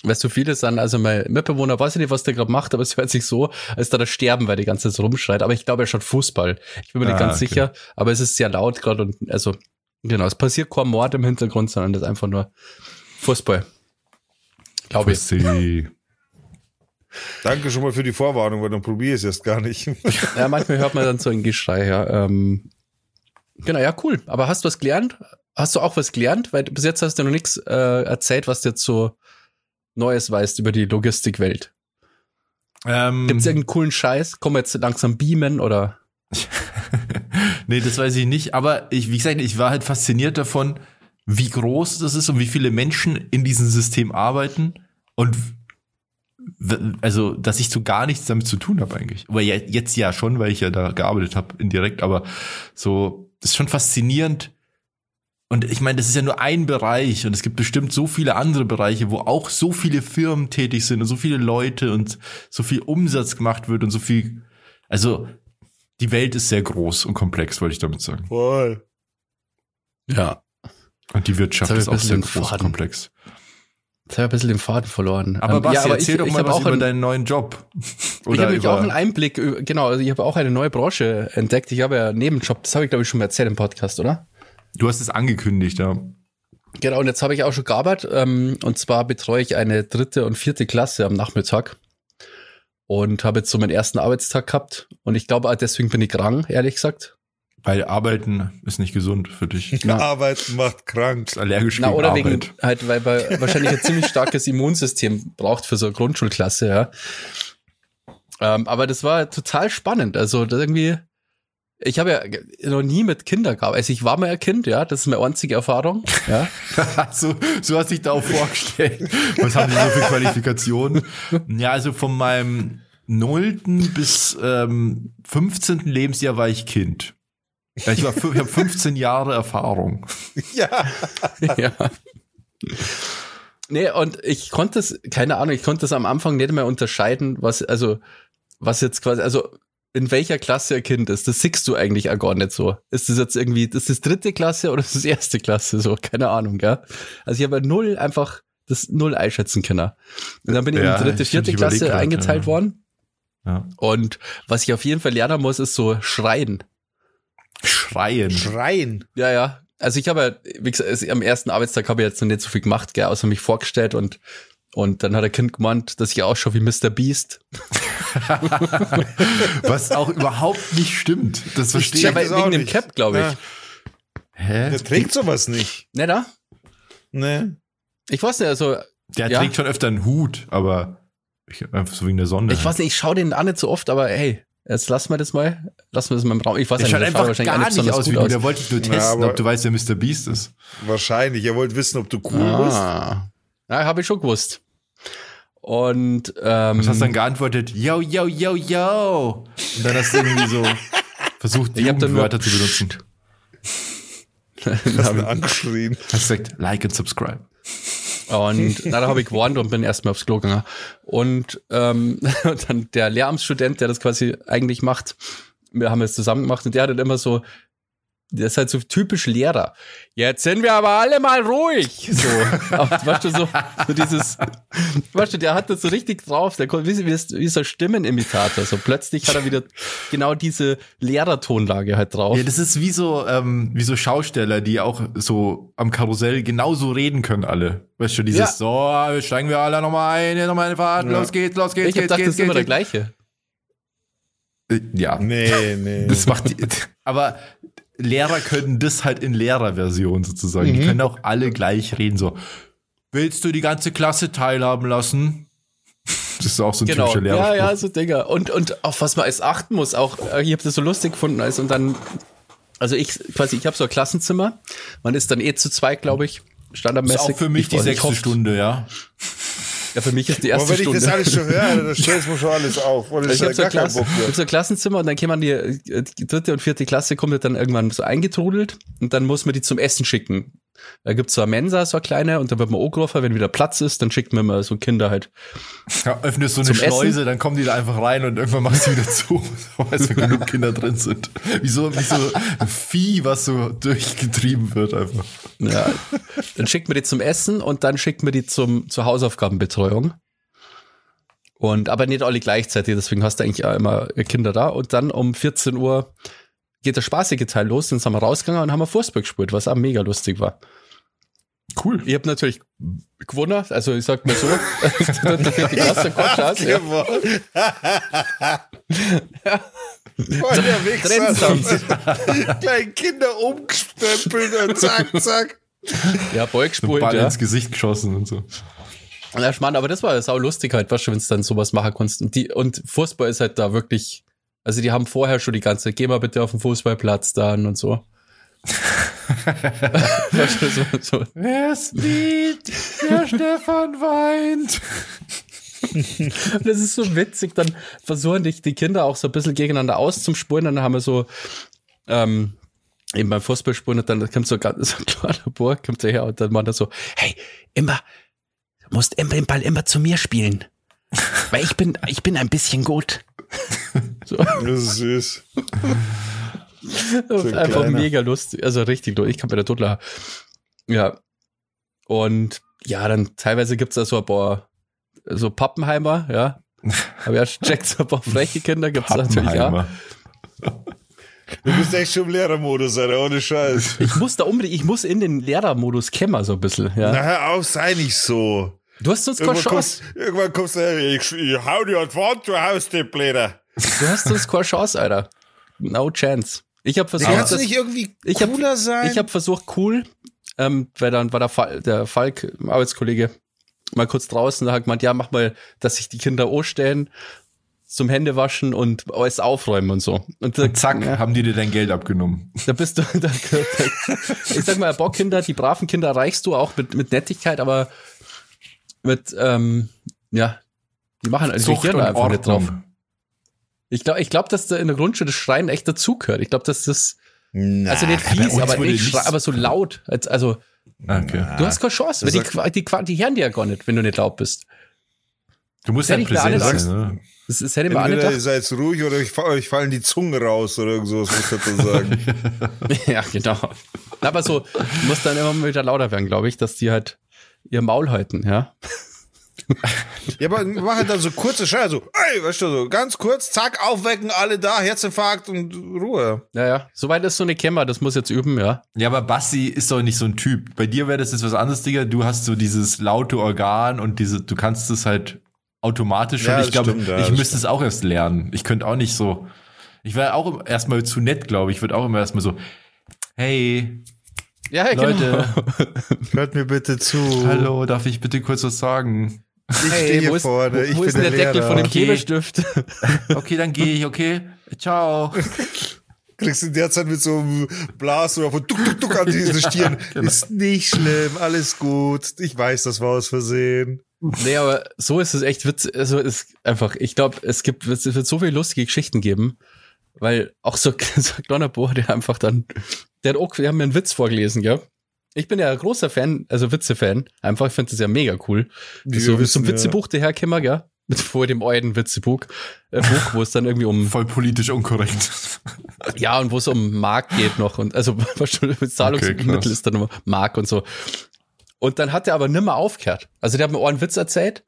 weil so viele sind, also mein Mitbewohner weiß ich nicht, was der gerade macht, aber es hört sich so, als da das Sterben, weil die ganze Zeit so rumschreit. Aber ich glaube, er schaut Fußball. Ich bin mir nicht Ah, ganz okay. sicher, aber es ist sehr laut gerade und also, genau, es passiert kein Mord im Hintergrund, sondern das ist einfach nur Fußball. Glaube ich. Danke schon mal für die Vorwarnung, weil dann probiere ich es erst gar nicht. Ja, manchmal hört man dann so ein Geschrei, ja. Ähm, genau, ja, cool. Aber hast du was gelernt? Hast du auch was gelernt? Weil bis jetzt hast du noch nichts äh, erzählt, was du jetzt so Neues weißt über die Logistikwelt. Ähm, Gibt es irgendeinen coolen Scheiß? Kommen wir jetzt langsam beamen oder? nee, das weiß ich nicht. Aber ich, wie gesagt, ich war halt fasziniert davon, wie groß das ist und wie viele Menschen in diesem System arbeiten und also, dass ich so gar nichts damit zu tun habe eigentlich. Aber ja, jetzt ja schon, weil ich ja da gearbeitet habe indirekt. Aber so, das ist schon faszinierend. Und ich meine, das ist ja nur ein Bereich und es gibt bestimmt so viele andere Bereiche, wo auch so viele Firmen tätig sind und so viele Leute und so viel Umsatz gemacht wird und so viel. Also die Welt ist sehr groß und komplex, wollte ich damit sagen. Voll. Ja. Und die Wirtschaft ist auch ich sehr groß und komplex. Jetzt habe ich ein bisschen den Faden verloren. Aber Ähm, Basti, ja, aber erzähl ich, doch ich mal hab was auch über einen, deinen neuen Job. Ich Oder habe nämlich auch einen Einblick, über- genau, also ich habe auch eine neue Branche entdeckt. Ich habe ja einen Nebenjob, das habe ich glaube ich schon mal erzählt im Podcast, oder? Du hast es angekündigt, ja. Genau, und jetzt habe ich auch schon gearbeitet. Ähm, und zwar betreue ich eine dritte und vierte Klasse am Nachmittag. Und habe jetzt so meinen ersten Arbeitstag gehabt. Und ich glaube, auch deswegen bin ich krank, ehrlich gesagt. Weil Arbeiten ist nicht gesund für dich. Na. Arbeit macht krank. Ist allergisch Na, gegen oder Arbeit. wegen halt, weil man wahrscheinlich ein ziemlich starkes Immunsystem braucht für so eine Grundschulklasse, ja. Ähm, aber das war total spannend. Also das irgendwie, ich habe ja noch nie mit Kindern gehabt. Also ich war mal ein Kind, ja, das ist meine einzige Erfahrung. Ja. so, so hast du dich da auch vorgestellt. Was haben die so für Qualifikationen? Ja, also von meinem nullten bis ähm, 15. Lebensjahr war ich Kind. Ja, Ich, war, ich habe 15 Jahre Erfahrung. Ja. ja. Nee, und ich konnte es, keine Ahnung, ich konnte es am Anfang nicht mehr unterscheiden, was, also, was jetzt quasi, also, in welcher Klasse ein Kind ist. Das siehst du eigentlich auch gar nicht so. Ist das jetzt irgendwie, ist das dritte Klasse oder ist das erste Klasse? So, keine Ahnung, gell? Also, ich habe null einfach das null einschätzen können. Und dann bin ich Ja, in dritte, vierte Klasse grad, eingeteilt ja. worden. Ja. Und was ich auf jeden Fall lernen muss, ist so schreien. Schreien. Schreien. Ja, ja. Also ich habe, ja, wie gesagt, es- am ersten Arbeitstag habe ich jetzt noch nicht so viel gemacht, gell, außer mich vorgestellt und und dann hat der Kind gemeint, dass ich ausschaue wie Mr. Beast. Was auch überhaupt nicht stimmt. Das verstehe ich. Ja, das auch wegen dem nicht. Cap, glaube ich. Ja. Hä? Der trägt sowas nicht. Ne, da? Ne? Ich weiß nicht, also, Der Ja. trägt schon öfter einen Hut, aber ich, einfach so wegen der Sonne. ich weiß nicht, ich schaue den auch nicht so oft, aber hey, jetzt lassen wir das mal. Lassen wir das mal im Raum. Ich weiß der nicht, schaut der einfach wahrscheinlich gar nicht aus wie du. Der wollte ich nur Ja, testen, aber- ob du weißt, wer Mr. Beast ist. Wahrscheinlich. Ihr wollt wissen, ob du cool bist. Ja, habe ich schon gewusst. Und ähm, Was hast du dann geantwortet? Yo, yo, yo, yo. Und dann hast du irgendwie so versucht, dann nur- Jugendwörter zu benutzen. Hast du angeschrien. Hast gesagt, like and subscribe. Und dann habe ich gewarnt und bin erstmal aufs Klo gegangen. Und ähm, dann der Lehramtsstudent, der das quasi eigentlich macht, wir haben es zusammen gemacht und der hat dann immer so, der ist halt so typisch Lehrer. Jetzt sind wir aber alle mal ruhig. So, weißt du, so, so dieses, weißt du, der hat das so richtig drauf. Der kommt, wie, wie, wie so ein Stimmenimitator. So plötzlich hat er wieder genau diese Lehrertonlage halt drauf. Ja, das ist wie so, ähm, wie so Schausteller, die auch so am Karussell genauso reden können alle. Weißt du, dieses, Ja. so, steigen wir alle nochmal ein, nochmal eine Fahrt, Ja. los geht's, los geht's, ich hab geht's, gedacht, das geht's, ist immer der geht's. gleiche. Äh, Ja, Nee, nee. das macht die, aber Lehrer können das halt in Lehrerversion sozusagen. Die Mhm. können auch alle gleich reden, so, willst du die ganze Klasse teilhaben lassen? Das ist auch so ein Genau. typischer Ja, Lehrerspruch. ja, so Dinger. Und, und auf was man als achten muss, auch, ich habe das so lustig gefunden, als und dann, also ich quasi, ich habe so ein Klassenzimmer, man ist dann eh zu zweit, glaube ich, Das ist standardmäßig. auch für mich Ich- die sechste Stunde, ja. Ja, für mich ist die Aber erste wenn ich Stunde. das alles schon höre, dann stellst du schon alles auf. Und ich ich habe hab so, Klasse, ich hab so ein Klassenzimmer und dann kann man die, äh, die dritte und vierte Klasse kommt dann irgendwann so eingetrudelt und dann muss man die zum Essen schicken. Da gibt's so eine Mensa, so eine kleine, und da wird man angerufen, wenn wieder Platz ist, dann schickt man immer so Kinder halt. Ja, öffnest so eine Schleuse, Essen? dann kommen die da einfach rein und irgendwann machst du wieder zu, weil so genug Kinder drin sind. Wie so, wie so ein Vieh, was so durchgetrieben wird einfach. Ja, dann schickt man die zum Essen und dann schickt man die zum, zur Hausaufgabenbetreuung. Und aber nicht alle gleichzeitig, deswegen hast du eigentlich auch immer Kinder da. Und dann um 14 Uhr geht der spaßige Teil los, dann sind wir rausgegangen und haben Fußball gespielt, was auch mega lustig war. Cool. Ich habe natürlich gewonnen, also ich sag mal so, die ja. Voll der Wichser. Trennsamt. Kleine Kinder umgestempelt und zack, zack. ja, Ball So gespielt, Ball ja. ins Gesicht geschossen und so. Ja, Schmarrn, aber das war sau lustig halt, weißt du, wenn du dann sowas machen kannst. Und, die, und Fußball ist halt da wirklich, also die haben vorher schon die ganze, geh mal bitte auf den Fußballplatz dann und so. weißt du, so, so. Wer spielt? Der Stefan weint. Das ist so witzig, dann versuchen dich die Kinder auch so ein bisschen gegeneinander auszuspulen, dann haben wir so, ähm, eben beim Fußballspulen und dann kommt so, ganz- so ein kleiner Bub, kommt daher und dann meint er so, hey, immer, du musst immer den Ball immer zu mir spielen. Weil ich bin, ich bin ein bisschen gut. So. Das ist süß. ein Einfach kleiner. mega lustig, also richtig lustig. Ich kann mir da totlachen. Ja. Und ja, dann teilweise gibt's da so ein paar so Pappenheimer, ja. Aber ja, checkt so ein paar freche Kinder gibt's da natürlich auch. Du bist echt schon im Lehrermodus, Alter, ohne Scheiß. Ich muss da unbedingt, ich muss in den Lehrermodus kämmer so ein bisschen, ja. Na, hör auf, sei nicht so. Du hast sonst keine Irgendwann Chance. kommst, irgendwann kommst du her, ich, ich hau dir die Wand, du haust den Blätter. Du hast sonst keine Chance, Alter. No chance. Ich habe versucht, Kannst du nicht irgendwie ich hab- cooler sein? Ich habe versucht, cool, ähm, weil dann war der, Fall, der Falk, ein Arbeitskollege, mal kurz draußen, da hat gemeint, ja, mach mal, dass sich die Kinder anstellen zum Händewaschen und alles aufräumen und so. Und, da, Und zack, ja, haben die dir dein Geld abgenommen. da bist du, da, da, ich sag mal, Bockkinder, die braven Kinder erreichst du auch mit, mit Nettigkeit, aber mit, ähm, ja, die machen also Gehirn und einfach nicht drauf. Ordnung. Ich glaube, ich glaub, dass da in der Grundschule das Schreien echt dazugehört. Ich glaube, dass das, Na, also nicht fies, aber nicht, aber so laut. Als, also, Okay. Du hast keine Chance, weil Das die, die, Qua- die hören dir ja gar nicht, wenn du nicht laut bist. Du musst ja präsent sein, ne? Das, das hätte ich mir auch nicht Entweder ihr gedacht. seid ruhig oder euch, fa- euch fallen die Zungen raus oder irgend sowas, muss ich dazu sagen. Ja, genau. Aber so, du musst dann immer wieder lauter werden, glaube ich, dass die halt ihr Maul halten, ja. ja, aber mach halt dann so kurze Scheiße, so, ey, weißt du, so ganz kurz, zack, aufwecken, alle da, Herzinfarkt und Ruhe. Ja, ja. Soweit ist so eine Kämmer, das muss jetzt üben, ja. Ja, aber Bassi ist doch nicht so ein Typ. Bei dir wäre das jetzt was anderes, Digga. Du hast so dieses laute Organ und diese, du kannst es halt automatisch schon. Ja, ich glaube, stimmt, ja, ich müsste es auch erst lernen. Ich könnte auch nicht so. Ich wäre auch erstmal zu nett, glaube ich. Ich würde auch immer erstmal so, hey, Ja, Leute, Hört mir bitte zu. hallo, darf ich bitte kurz was sagen? ich Hey, stehe hier vorne, wo, ich wo bin ist denn der, der Deckel Lehrer. von dem Okay. Klebestift? Okay, dann gehe ich, okay? Ciao. Kriegst in der Zeit mit so einem Blasrohr von duck, duck, duck an diese Stirn. Genau. Ist nicht schlimm, alles gut. Ich weiß, das war aus Versehen. Nee, aber so ist es echt witzig. Also ist einfach, ich glaube, es gibt, es wird so viele lustige Geschichten geben, weil auch so, so kleiner Bohr, der einfach dann, der hat auch, wir haben mir einen Witz vorgelesen, gell? Ich bin ja ein großer Fan, also Witze-Fan. Einfach, ich finde das ja mega cool. Wir so wie zum ja. Witzebuch daherkommen, gell? mit vor dem alten Witzebuch, äh, Buch, wo es dann irgendwie um Voll politisch unkorrekt. ja und wo es um Mark geht noch und also Zahlungsmittel Okay, ist dann immer Mark und so. Und dann hat er aber nimmer aufgehört. Also der hat mir auch einen Witz erzählt.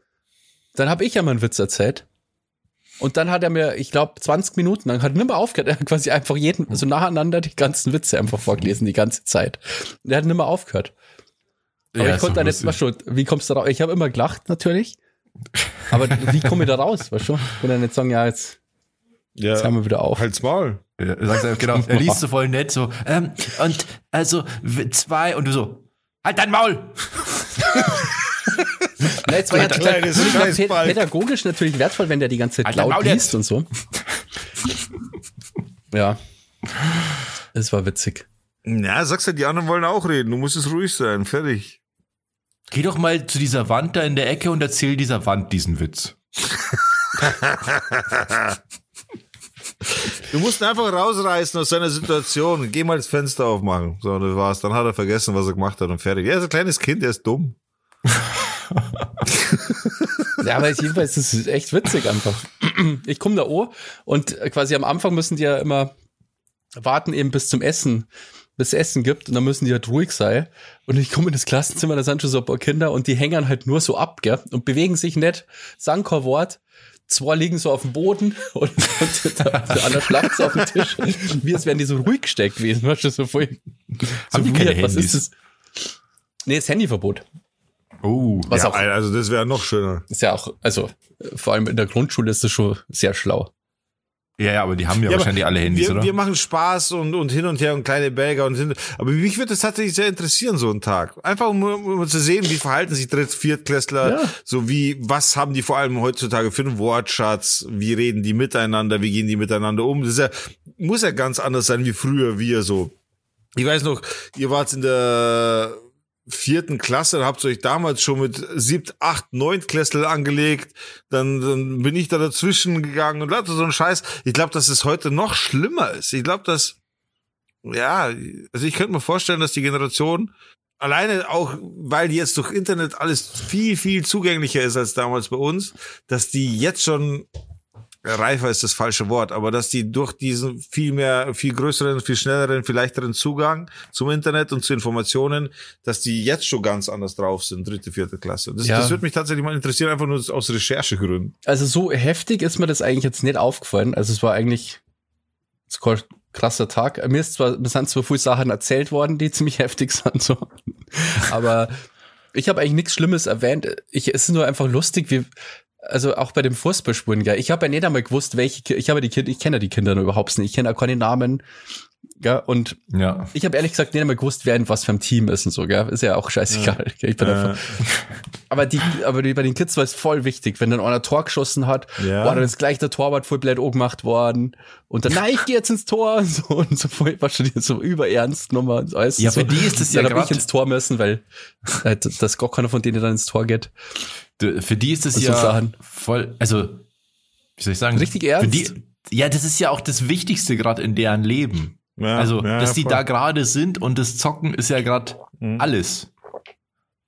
Dann habe ich ja mal einen Witz erzählt. Und dann hat er mir, ich glaube, 20 Minuten lang, hat er nimmer aufgehört. Er hat quasi einfach jeden, so nacheinander die ganzen Witze einfach vorgelesen, die ganze Zeit. Und er hat nimmer aufgehört. Aber Ja, ich konnte dann jetzt, weißt du, wie kommst du da raus? Ich habe immer gelacht, natürlich. Aber wie komme ich da raus, weißt du? Ich kann dann nicht sagen, ja, jetzt, Ja, jetzt haben wir wieder auf. halt's Maul. Ja, sagst du, genau, er liest so voll nett, so, ähm, und also zwei, und du so, halt dein Maul! Na, jetzt war ja Der total, kleine das war Scheißbalg. pädagogisch natürlich wertvoll, wenn der die ganze Zeit Alter, laut liest jetzt. und so. Ja. Es war witzig. Ja, sagst du, die anderen wollen auch reden. Du musst es ruhig sein. Fertig. Geh doch mal zu dieser Wand da in der Ecke und erzähl dieser Wand diesen Witz. Du musst ihn einfach rausreißen aus seiner Situation. Geh mal das Fenster aufmachen. So, das war's. Dann hat er vergessen, was er gemacht hat und fertig. Er ist ein kleines Kind, der ist dumm. Ja, aber jedenfalls ist es echt witzig einfach. Ich komme da oh und quasi am Anfang müssen die ja immer warten eben bis zum Essen, bis es Essen gibt und dann müssen die halt ruhig sein. Und ich komme in das Klassenzimmer, da sind schon so ein paar Kinder und die hängen halt nur so ab, gell, und bewegen sich nicht, sagen kein Wort. Zwei liegen so auf dem Boden und, und der, der andere schlaft so auf dem Tisch. Wie als wären die so ruhig gesteckt gewesen, weißt du, so voll. So Haben keine was ist das? Nee, das Handyverbot. Oh, Was ja, auch also das wäre noch schöner. ist ja auch, also vor allem in der Grundschule ist das schon sehr schlau. Ja, ja, aber die haben ja, Ja, wahrscheinlich alle Handys, wir, oder? wir machen Spaß und, und hin und her und kleine Belger und hin. Aber mich würde das tatsächlich sehr interessieren, so ein Tag. Einfach um, um zu sehen, wie verhalten sich Dritt-, Viertklässler, Ja. so wie, was haben die vor allem heutzutage für einen Wortschatz, wie reden die miteinander, wie gehen die miteinander um. Das ist ja, muss ja ganz anders sein wie früher, wir so. Ich weiß noch, ihr wart in der vierten Klasse, da habt ihr euch damals schon mit siebt, acht, neunt Klässler angelegt, dann, dann bin ich da dazwischen gegangen und lauter so ein Scheiß. Ich glaube, dass es heute noch schlimmer ist. Ich glaube, dass, ja, also ich könnte mir vorstellen, dass die Generation alleine auch, weil jetzt durch Internet alles viel, viel zugänglicher ist als damals bei uns, dass die jetzt schon reifer ist das falsche Wort, aber dass die durch diesen viel mehr, viel größeren, viel schnelleren, viel leichteren Zugang zum Internet und zu Informationen, dass die jetzt schon ganz anders drauf sind, dritte, vierte Klasse. Das, Ja. das würde mich tatsächlich mal interessieren, einfach nur aus Recherchegründen. Also so heftig ist mir das eigentlich jetzt nicht aufgefallen. Also es war eigentlich ein krasser Tag. Mir ist zwar, mir sind zwar viele Sachen erzählt worden, die ziemlich heftig sind, so. Aber ich habe eigentlich nichts Schlimmes erwähnt. Ich, es ist nur einfach lustig, wie, also auch bei dem Fußballspuren, gell. Ich habe ja nicht einmal gewusst, welche, ich habe die Kinder, ich kenne ja die Kinder überhaupt nicht. Ich kenne auch keine Namen, gell. Und ja. ich habe ehrlich gesagt nicht einmal gewusst, wer in was für ein Team ist und so, gell. Ist ja auch scheißegal. gell. Ich bin einfach, aber die, aber die, bei den Kids war es voll wichtig, wenn dann einer Tor geschossen hat, Ja. war dann ist gleich der Torwart voll blöd gemacht worden und dann, nein, ich gehe jetzt ins Tor und so und so voll, war schon so überernst nochmal und alles. Ja, so. für die ist es ja dann hab ich grad- ins Tor müssen, weil äh, dass gar keiner von denen dann ins Tor geht. Für die ist es so ja Sachen. voll, also, wie soll ich sagen? Richtig ernst? Für die, ja, das ist ja auch das Wichtigste gerade in deren Leben. Ja, also, ja, dass die voll. da gerade sind und das Zocken ist ja gerade Mhm. alles.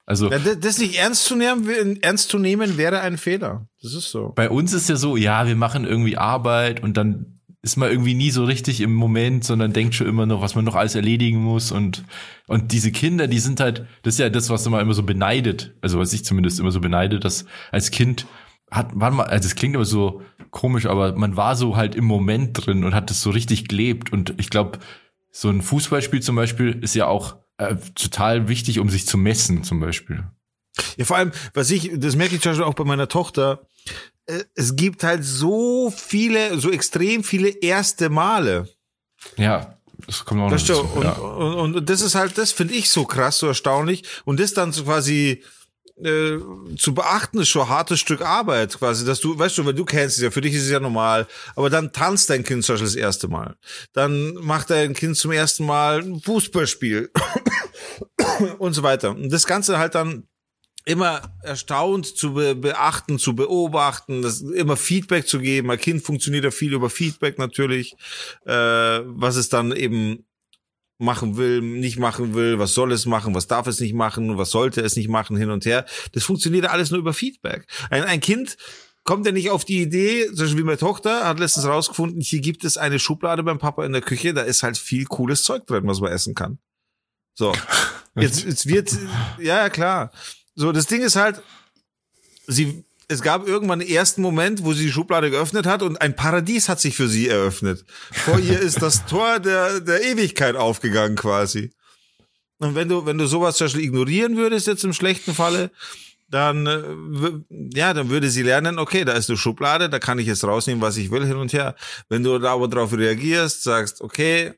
Also, Ja, das- das nicht ernst zu nehmen, ernst zu nehmen wäre ein Fehler. Das ist so. bei uns ist ja so, ja, wir machen irgendwie Arbeit und dann ist man irgendwie nie so richtig im Moment, sondern denkt schon immer noch, was man noch alles erledigen muss und, und diese Kinder, die sind halt, das ist ja das, was man immer so beneidet, also was ich zumindest immer so beneide, dass als Kind hat, war man, also es klingt immer so komisch, aber man war so halt im Moment drin und hat das so richtig gelebt und ich glaube, so ein Fußballspiel zum Beispiel ist ja auch äh, total wichtig, um sich zu messen zum Beispiel. Ja, vor allem, was ich, das merke ich zum Beispiel auch bei meiner Tochter, äh, es gibt halt so viele, so extrem viele erste Male. Ja, das kommt auch noch dazu. und, ja. und, und das ist halt, das finde ich so krass, so erstaunlich. Und das dann so quasi äh, zu beachten, ist schon ein hartes Stück Arbeit, quasi, dass du, weißt du, weil du kennst es ja, für dich ist es ja normal, aber dann tanzt dein Kind zum Beispiel das erste Mal. Dann macht dein Kind zum ersten Mal ein Fußballspiel und so weiter. Und das Ganze halt dann immer erstaunt zu be beachten, zu beobachten, das immer Feedback zu geben. Ein Kind funktioniert ja viel über Feedback natürlich, äh, was es dann eben machen will, nicht machen will, was soll es machen, was darf es nicht machen, was sollte es nicht machen, hin und her. Das funktioniert alles nur über Feedback. Ein, ein Kind kommt er nicht auf die Idee, zum Beispiel wie meine Tochter hat letztens rausgefunden, hier gibt es eine Schublade beim Papa in der Küche, da ist halt viel cooles Zeug drin, was man essen kann. So. Jetzt, jetzt wird, ja, ja, klar. So, das Ding ist halt, sie, es gab irgendwann einen ersten Moment, wo sie die Schublade geöffnet hat und ein Paradies hat sich für sie eröffnet. Vor ihr ist das Tor der, der Ewigkeit aufgegangen quasi. Und wenn du, wenn du sowas zum Beispiel ignorieren würdest jetzt im schlechten Falle, dann, äh, ja, dann würde sie lernen, okay, da ist eine Schublade, da kann ich jetzt rausnehmen, was ich will, hin und her. Wenn du da aber drauf reagierst, sagst, okay,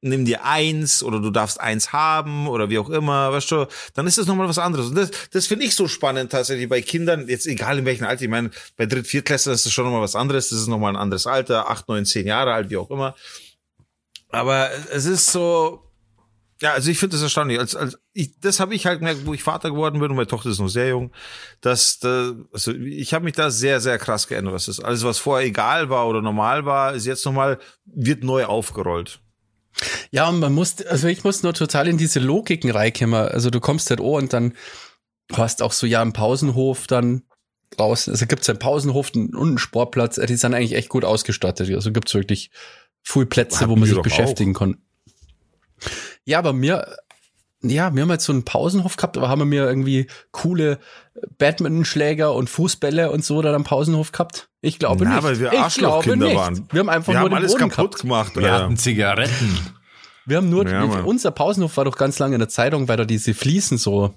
nimm dir eins oder du darfst eins haben oder wie auch immer, weißt du, dann ist das nochmal was anderes. Und das, das finde ich so spannend tatsächlich bei Kindern, jetzt egal in welchem Alter, ich meine, bei Dritt-, Viertklässlern ist das schon nochmal was anderes, das ist nochmal ein anderes Alter, acht, neun, zehn Jahre alt, wie auch immer. Aber es ist so, ja, also ich finde das erstaunlich. Als, als ich, das habe ich halt gemerkt, wo ich Vater geworden bin und meine Tochter ist noch sehr jung. Dass, da, also ich habe mich da sehr, sehr krass geändert. Was ist alles, was vorher egal war oder normal war, ist jetzt nochmal wird neu aufgerollt. Ja, und man muss, also ich muss nur total in diese Logiken reinkommen. Also du kommst halt oh und dann hast auch so ja im Pausenhof dann draußen, also gibt's ja im Pausenhof und einen Sportplatz, die sind eigentlich echt gut ausgestattet. Also gibt's wirklich viel Plätze, Hatten wo man sich beschäftigen kann. Ja, aber mir, ja, wir haben jetzt so einen Pausenhof gehabt, aber haben wir irgendwie coole Badmintonschläger und Fußbälle und so dann am Pausenhof gehabt? Ich glaube Na, nicht. weil wir ich Arschlochkinder waren. Wir haben einfach Wir nur haben den alles Boden kaputt gehabt. gemacht. Wir Alter. hatten Zigaretten. Wir haben nur, Ja, unser Pausenhof war doch ganz lange in der Zeitung, weil da diese Fliesen so,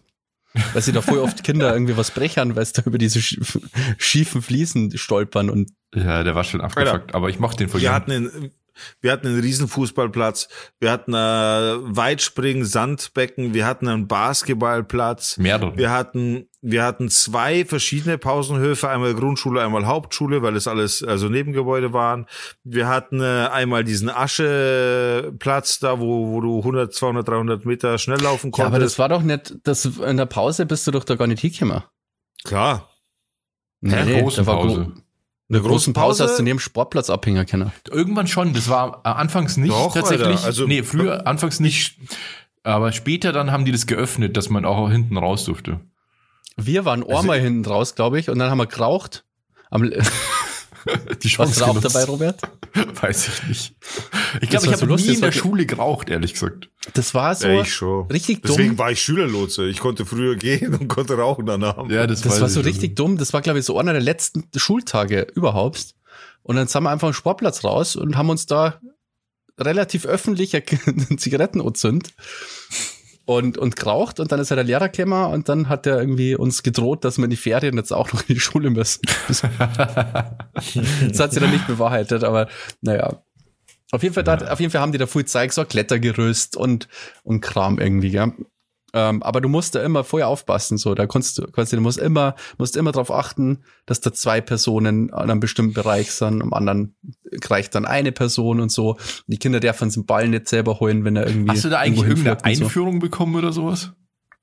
weil sie da voll oft Kinder irgendwie was brechern, weil sie da über diese sch- schiefen Fliesen stolpern und Ja, der war schon abgefuckt, aber ich mochte den voll Wir hatten einen, wir hatten einen riesen Fußballplatz, wir hatten äh, Weitspringen, Sandbecken, wir hatten einen Basketballplatz, Mehrere. wir hatten wir hatten zwei verschiedene Pausenhöfe, einmal Grundschule, einmal Hauptschule, weil es alles also Nebengebäude waren. Wir hatten äh, einmal diesen Ascheplatz da, wo, wo du 100, 200, 300 Meter schnell laufen ja, konntest. aber das war doch nicht, das in der Pause bist du doch da gar nicht hingekommen. Klar. Nee, der nee, großen da war Pause. Der großen Pause hast du neben Sportplatz abhängen können. Irgendwann schon, das war äh, anfangs nicht Doch, tatsächlich. Alter, also- nee, früher, anfangs nicht. Aber später dann haben die das geöffnet, dass man auch hinten raus durfte. Wir waren Also einmal hinten raus, glaube ich, und dann haben wir geraucht. Am, Die was raucht genutzt. dabei, Robert? Weiß ich nicht. Ich glaube, ich habe so nie in der Schule geraucht, ehrlich gesagt. Das war so Ja, ich schon. richtig Deswegen dumm. war ich Schülerlotse. Ich konnte früher gehen und konnte rauchen danach. Ja, das, Das war so richtig dumm. Das war, glaube ich, so einer der letzten Schultage überhaupt. Und dann sind wir einfach am Sportplatz raus und haben uns da relativ öffentlich Zigaretten entzündet und, und geraucht. Und dann ist ja der Lehrer gekommen und dann hat er irgendwie uns gedroht, dass wir in die Ferien jetzt auch noch in die Schule müssen. Das hat sich dann nicht bewahrheitet, aber naja. Auf jeden Fall, da, auf jeden Fall haben die da viel Zeug, so Klettergerüst und, und Kram irgendwie, ja. Ähm, aber du musst da immer vorher aufpassen, so. Da kannst du, quasi, du musst immer, musst immer darauf achten, dass da zwei Personen an einem bestimmten Bereich sind, am anderen reicht dann eine Person und so. Die Kinder dürfen den Ball nicht selber holen, wenn er irgendwie. Hast du da eigentlich irgendeine und so. Einführung bekommen oder sowas?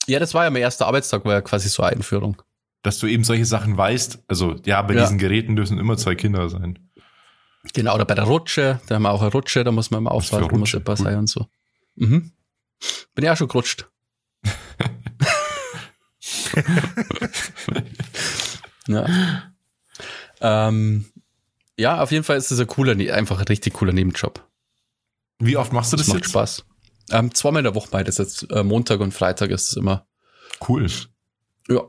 Ja, das war ja mein erster Arbeitstag, war ja quasi so eine Einführung. Dass du eben solche Sachen weißt. Also, ja, bei Ja. diesen Geräten müssen immer zwei Kinder sein. Genau, oder bei der Rutsche, da haben wir auch eine Rutsche, da muss man immer aufpassen, muss etwas Cool. sein und so. Mhm. Bin ja auch schon gerutscht. ja. Ähm, ja, auf jeden Fall ist es ein cooler, einfach ein richtig cooler Nebenjob. Wie oft machst du Das, das, macht jetzt? Spaß. Ähm, zweimal in der Woche beides jetzt. Äh, Montag und Freitag ist es immer. Cool. Ja.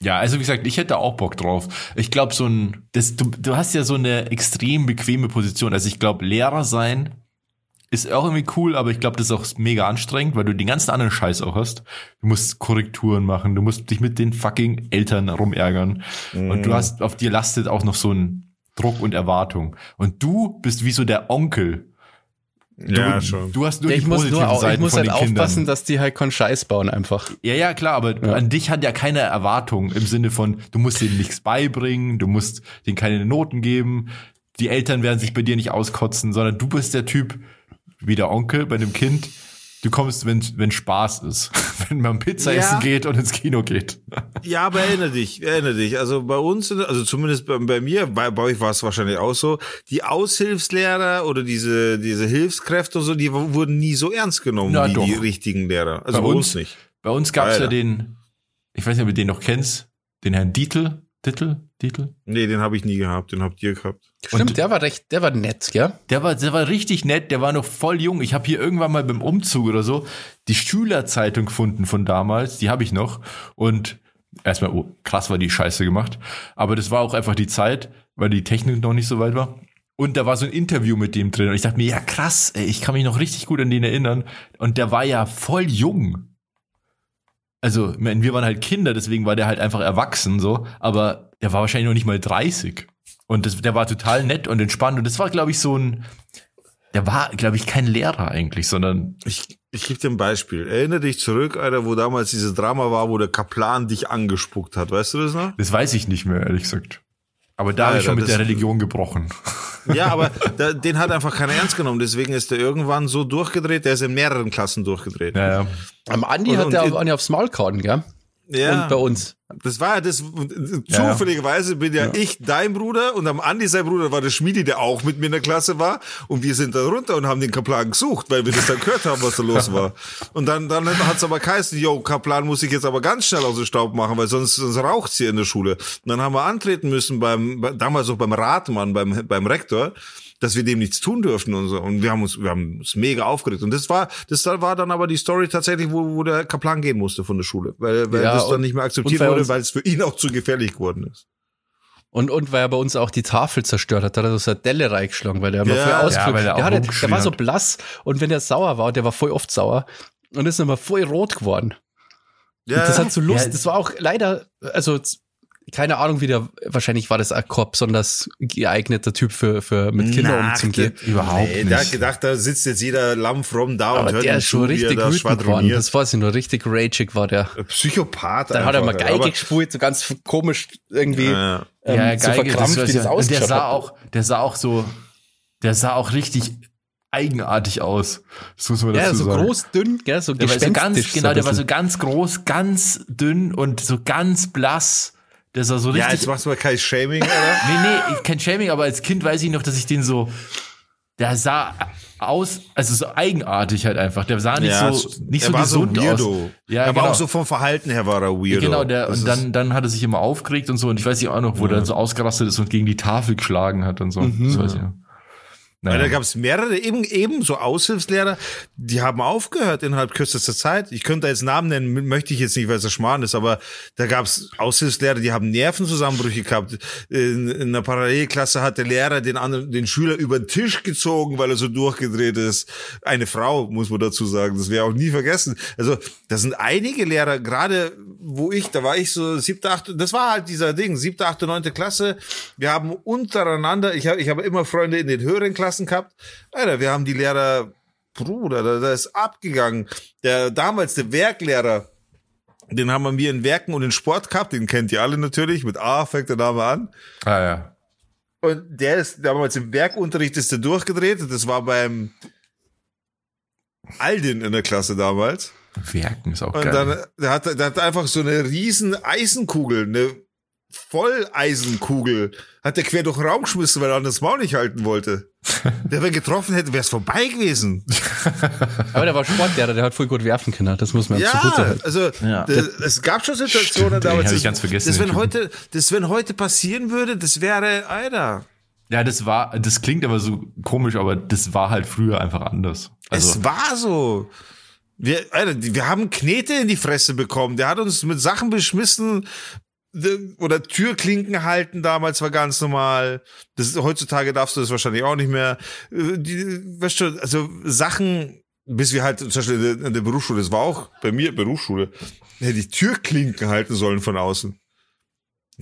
Ja, also wie gesagt, ich hätte auch Bock drauf. Ich glaube, so ein, das, du, du hast ja so eine extrem bequeme Position. Also ich glaube, Lehrer sein ist auch irgendwie cool, aber ich glaube, das ist auch mega anstrengend, weil du den ganzen anderen Scheiß auch hast. Du musst Korrekturen machen, du musst dich mit den fucking Eltern rumärgern. Und du hast, auf dir lastet auch noch so ein Druck und Erwartung. Und du bist wie so der Onkel. Du, Ja, schon. Du hast nur Ja, ich die muss nur, au- ich Seiten muss von halt den Kindern. aufpassen, dass die halt keinen Scheiß bauen einfach. Ja, ja, klar, aber Ja. an dich hat ja keine Erwartung im Sinne von, du musst denen nichts beibringen, du musst denen keine Noten geben, die Eltern werden sich bei dir nicht auskotzen, sondern du bist der Typ, wie der Onkel bei einem Kind, du kommst, wenn, wenn Spaß ist, wenn man Pizza Ja. essen geht und ins Kino geht. Ja, aber erinnere dich, erinnere dich. Also bei uns, also zumindest bei, bei mir, bei, bei euch war es wahrscheinlich auch so, die Aushilfslehrer oder diese, diese Hilfskräfte und so, die wurden nie so ernst genommen Na wie doch. die richtigen Lehrer. Also Bei bei, uns- uns nicht. Bei uns gab's ja Alter. den, ich weiß nicht, ob du den noch kennst, den Herrn Dietl, Titel, Titel. Nee, den habe ich nie gehabt, den habt ihr gehabt. Stimmt, Und- der war recht, der war nett, gell? Der war, der war richtig nett, der war noch voll jung. Ich habe hier irgendwann mal beim Umzug oder so die Schülerzeitung gefunden von damals, die habe ich noch. Und erstmal, oh, krass war die Scheiße gemacht. Aber das war auch einfach die Zeit, weil die Technik noch nicht so weit war. Und da war so ein Interview mit dem drin. Und ich dachte mir, ja krass, ey, ich kann mich noch richtig gut an den erinnern. Und der war ja voll jung. Also, ich meine, wir waren halt Kinder, deswegen war der halt einfach erwachsen so. Aber der war wahrscheinlich noch nicht mal 30. Und das, der war total nett und entspannt. Und das war, glaube ich, so ein, der war, glaube ich, kein Lehrer eigentlich, sondern Ich, ich gebe dir ein Beispiel. Erinnere dich zurück, Alter, wo damals dieses Drama war, wo der Kaplan dich angespuckt hat. Weißt du das noch? das weiß ich nicht mehr, ehrlich gesagt. Aber da habe ich schon mit der Religion gebrochen. Ja, aber da, den hat einfach keiner ernst genommen. Deswegen ist er irgendwann so durchgedreht. Der ist in mehreren Klassen durchgedreht. Ja, ja. Am Andi Und- hat der Andi aufs Maul gehauen, gell? Ja. Und bei uns. Das war ja das, zufälligerweise bin ja, ich dein Bruder und am Andi sein Bruder war der Schmiedi, der auch mit mir in der Klasse war. Und wir sind da runter und haben den Kaplan gesucht, weil wir das dann gehört haben, was da los war. Und dann, dann hat's aber geheißen, yo, Kaplan muss ich jetzt aber ganz schnell aus dem Staub machen, weil sonst, sonst raucht's hier in der Schule. Und dann haben wir antreten müssen beim, bei- damals auch beim Ratmann, beim, beim Rektor, dass wir dem nichts tun dürften und so. Und wir haben uns, wir haben uns mega aufgeregt. Und das war, das war dann aber die Story tatsächlich, wo, wo der Kaplan gehen musste von der Schule, weil, weil Ja, das dann nicht mehr akzeptiert wurde, weil es für ihn auch zu gefährlich geworden ist. Und, und weil er bei uns auch die Tafel zerstört hat, da hat er so eine Delle reingeschlagen, weil der immer Ja, voll ja, ausgeflippt. weil der auch der, hatte, der war so blass und wenn er sauer war, der war voll oft sauer, und ist immer voll rot geworden. Ja, Und das hat so Lust, Ja. das war auch leider, also keine Ahnung, wie der, wahrscheinlich war das ein besonders geeigneter Typ für, für mit Kindern umzugehen. Überhaupt nee, nicht. Der hat gedacht, da sitzt jetzt jeder Lamm from da und Aber hört der ist schon zu, wie er richtig da wütend geworden. Das weiß ich nur, richtig ragig war der. Psychopath Dann hat er mal einfach, Geige aber- gespielt, so ganz komisch irgendwie. Ja. ähm, ja, so Geige, verkrampft, das, wie das ja, und der sah auch, der sah auch so, der sah auch richtig eigenartig aus. Das muss man dazu Ja, so sagen. groß, dünn, gell, so Der war so ganz, genau, der war so ganz groß, ganz dünn und so ganz blass. Der sah so ja, richtig. jetzt machst du mal kein Shaming, Alter. nee, nee, kein Shaming, aber als Kind weiß ich noch, dass ich den so, der sah aus, also so eigenartig halt einfach. Der sah nicht Ja, so, nicht er so war so gesund Weirdo. aus. Ja, aber genau. auch so vom Verhalten her war er weirdo. Genau, der, Das und dann, dann hat er sich immer aufgeregt und so. Und ich weiß nicht auch noch, wo der dann so ausgerastet ist und gegen die Tafel geschlagen hat und so. Mhm. Das weiß ich noch. Weil Naja. da gab es mehrere, eben, eben so Aushilfslehrer, die haben aufgehört innerhalb kürzester Zeit. Ich könnte jetzt Namen nennen, möchte ich jetzt nicht, weil es ein Schmarrn ist, aber da gab es Aushilfslehrer, die haben Nervenzusammenbrüche gehabt. In, in einer Parallelklasse hat der Lehrer den anderen, den Schüler über den Tisch gezogen, weil er so durchgedreht ist. Eine Frau, muss man dazu sagen, das wäre auch nie vergessen. Also, da sind einige Lehrer, gerade wo ich, da war ich so siebte, achte, das war halt dieser Ding, siebte, achte, neunte Klasse. Wir haben untereinander, ich habe ich habe immer Freunde in den höheren Klassen gehabt. Alter, wir haben die Lehrer, Bruder, da, da ist abgegangen. Der damals der Werklehrer, den haben wir in Werken und in Sport gehabt, den kennt ihr alle natürlich, mit A fängt der Name an. Ah, ja. Und der ist damals im Werkunterricht ist der durchgedreht. Das war beim Aldin in der Klasse damals. Werken ist auch Und geil. dann, der hat, der hat einfach so eine riesen Eisenkugel, eine Volleisenkugel, hat der quer durch den Raum geschmissen, weil er an das Maul nicht halten wollte. Der, wenn getroffen hätte, wäre es vorbei gewesen. Aber der war Sportlehrer, der hat voll gut werfen können. Das muss man Ja, zugute also Ja. das, es gab schon Situationen Stimmt, damals. hab ich das- ganz vergessen, Das, wenn heute, das, wenn heute passieren würde, das wäre, Alter. ja, das war, das klingt aber so komisch, aber das war halt früher einfach anders. Also, es war so. Wir, Alter, wir haben Knete in die Fresse bekommen. Der hat uns mit Sachen beschmissen oder Türklinken halten damals war ganz normal. Das ist, heutzutage darfst du das wahrscheinlich auch nicht mehr. Äh, Die, weißt du, also Sachen, bis wir halt zum Beispiel in der, Berufsschule, das war auch bei mir Berufsschule, hätte ich Türklinken halten sollen von außen.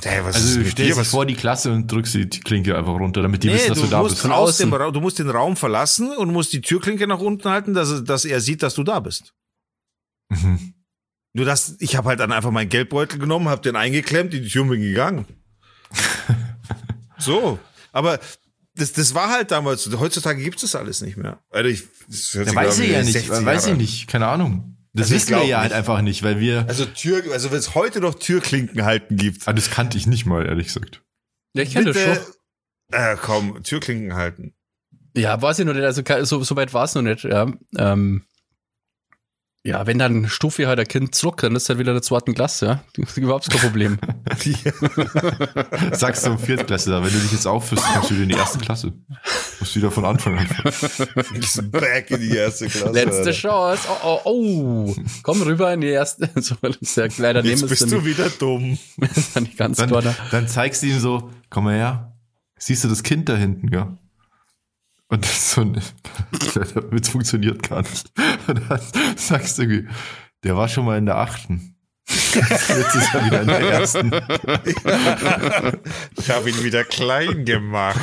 Hey, was ist also dir? dich Was, vor die Klasse und drückst die Klinke einfach runter, damit die Nee, wissen, dass du, du, da bist. aus dem du musst den Raum verlassen und musst die Türklinke nach unten halten, dass, dass er sieht, dass du da bist. Mhm. Nur dass ich habe halt dann einfach meinen Geldbeutel genommen, habe den eingeklemmt, in die Tür und bin gegangen. so, aber das, das war halt damals. Heutzutage gibt es das alles nicht mehr. Alter, ich, das hört Ja, weiß ich ja nicht, 60 weiß ich nicht, keine Ahnung. Das Also wissen wir ja halt nicht. einfach nicht, weil wir, Also Tür, also wenn es heute noch Türklinken halten gibt, ah, das kannte ich nicht mal, ehrlich gesagt. Ja, ich kenne das schon. äh, komm, Türklinken halten. Ja, weiß ich noch nicht. Also so, so weit war es noch nicht. Ja. Ähm, Ja, wenn dann Stufe halt ein Kind zurück, dann ist halt wieder der zweiten Klasse, ja. Das ist überhaupt kein Problem. Sagst du im Viertklässler, wenn du dich jetzt aufführst, kommst du wieder in die erste Klasse. Musst wieder von Anfang an. Back in die erste Klasse. Letzte Alter. Chance. Oh, oh, oh. Komm rüber in die erste. So, das ist ja kleiner Jetzt bist ist du wieder dumm. dann nicht ganz Dann, dann zeigst du ihm so, komm mal her, siehst du das Kind da hinten, ja? Und das ist so ein, der Witz funktioniert gar nicht. Und dann sagst du irgendwie, der war schon mal in der achten. Jetzt ist er wieder in der ersten. Ich habe ihn wieder klein gemacht.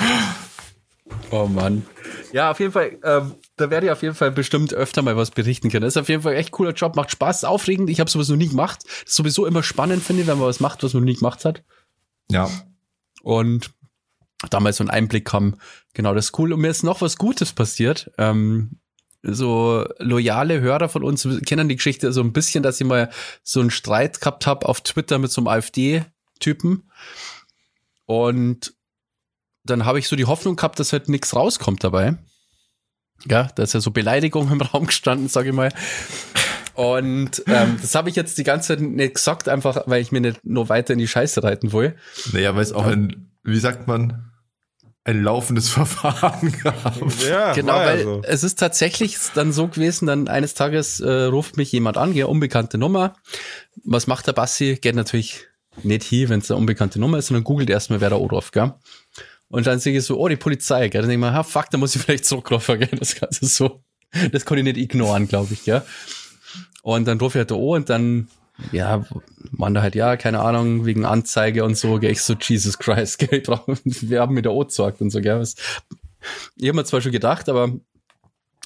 Oh Mann. Ja, auf jeden Fall, ähm, da werde ich auf jeden Fall bestimmt öfter mal was berichten können. Das ist auf jeden Fall echt cooler Job, macht Spaß, ist aufregend. Ich habe sowas noch nie gemacht. Das ist sowieso immer spannend, finde ich, wenn man was macht, was man noch nie gemacht hat. Ja. Und damals so einen Einblick haben. Genau, das ist cool. Und mir ist noch was Gutes passiert. Ähm, so loyale Hörer von uns kennen die Geschichte so ein bisschen, dass ich mal so einen Streit gehabt habe auf Twitter mit so einem AfD-Typen. Und dann habe ich so die Hoffnung gehabt, dass halt nichts rauskommt dabei. Ja, da ist ja so Beleidigung im Raum gestanden, sage ich mal. Und ähm, das habe ich jetzt die ganze Zeit nicht gesagt, einfach weil ich mir nicht nur weiter in die Scheiße reiten will. Naja, weil es auch ein, wie sagt man, ein laufendes Verfahren gab. Ja, Genau, weil so. es ist tatsächlich dann so gewesen, dann eines Tages äh, ruft mich jemand an, ja, unbekannte Nummer. Was macht der Bassi? Geht natürlich nicht hier, wenn es eine unbekannte Nummer ist, sondern googelt erstmal, wer da anruft, gell? Und dann sehe ich so, oh, die Polizei, gell? Dann denke ich mir, ha, fuck, da muss ich vielleicht zurückrufen, gell? Das Ganze so, das konnte ich nicht ignoren, glaube ich, gell? Und dann rufe ich halt da an und dann, ja, man da halt, ja, keine Ahnung, wegen Anzeige und so, gell? Ich so, Jesus Christ, gell? Wir haben mit der O gesagt und so, gell? Was, ich habe mir zwar schon gedacht, aber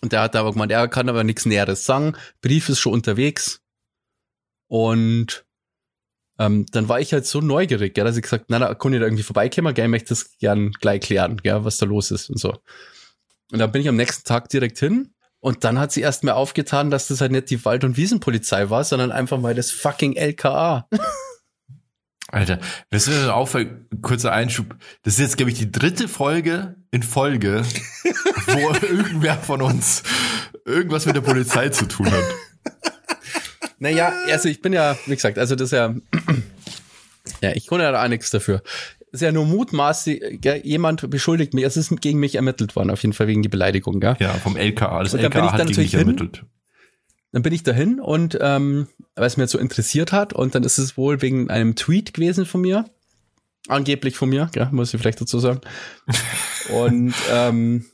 der hat aber gemeint, er kann aber nichts Näheres sagen. Brief ist schon unterwegs. Und ähm, dann war ich halt so neugierig, gell, dass ich gesagt, na, na, kann ich da irgendwie vorbeikommen, gell, ich möchte das gern gleich klären, gell, was da los ist und so. Und dann bin ich am nächsten Tag direkt hin und dann hat sie erst mal aufgetan, dass das halt nicht die Wald- und Wiesenpolizei war, sondern einfach mal das fucking LKA. Alter, das ist mir auffällt, kurzer Einschub. Das ist jetzt, glaube ich, die dritte Folge in Folge, wo irgendwer von uns irgendwas mit der Polizei zu tun hat. Naja, also ich bin ja, wie gesagt, also das ist ja, ja, ich konnte ja auch nichts dafür. Ist ja nur mutmaßlich, gell, jemand beschuldigt mich, es ist gegen mich ermittelt worden, auf jeden Fall wegen die Beleidigung, gell? Ja, vom LKA. Das LKA hat gegen mich ermittelt. Dann bin ich dahin und ähm, weil es mir so interessiert hat und dann ist es wohl wegen einem Tweet gewesen von mir. Angeblich von mir, gell, muss ich vielleicht dazu sagen. und ähm,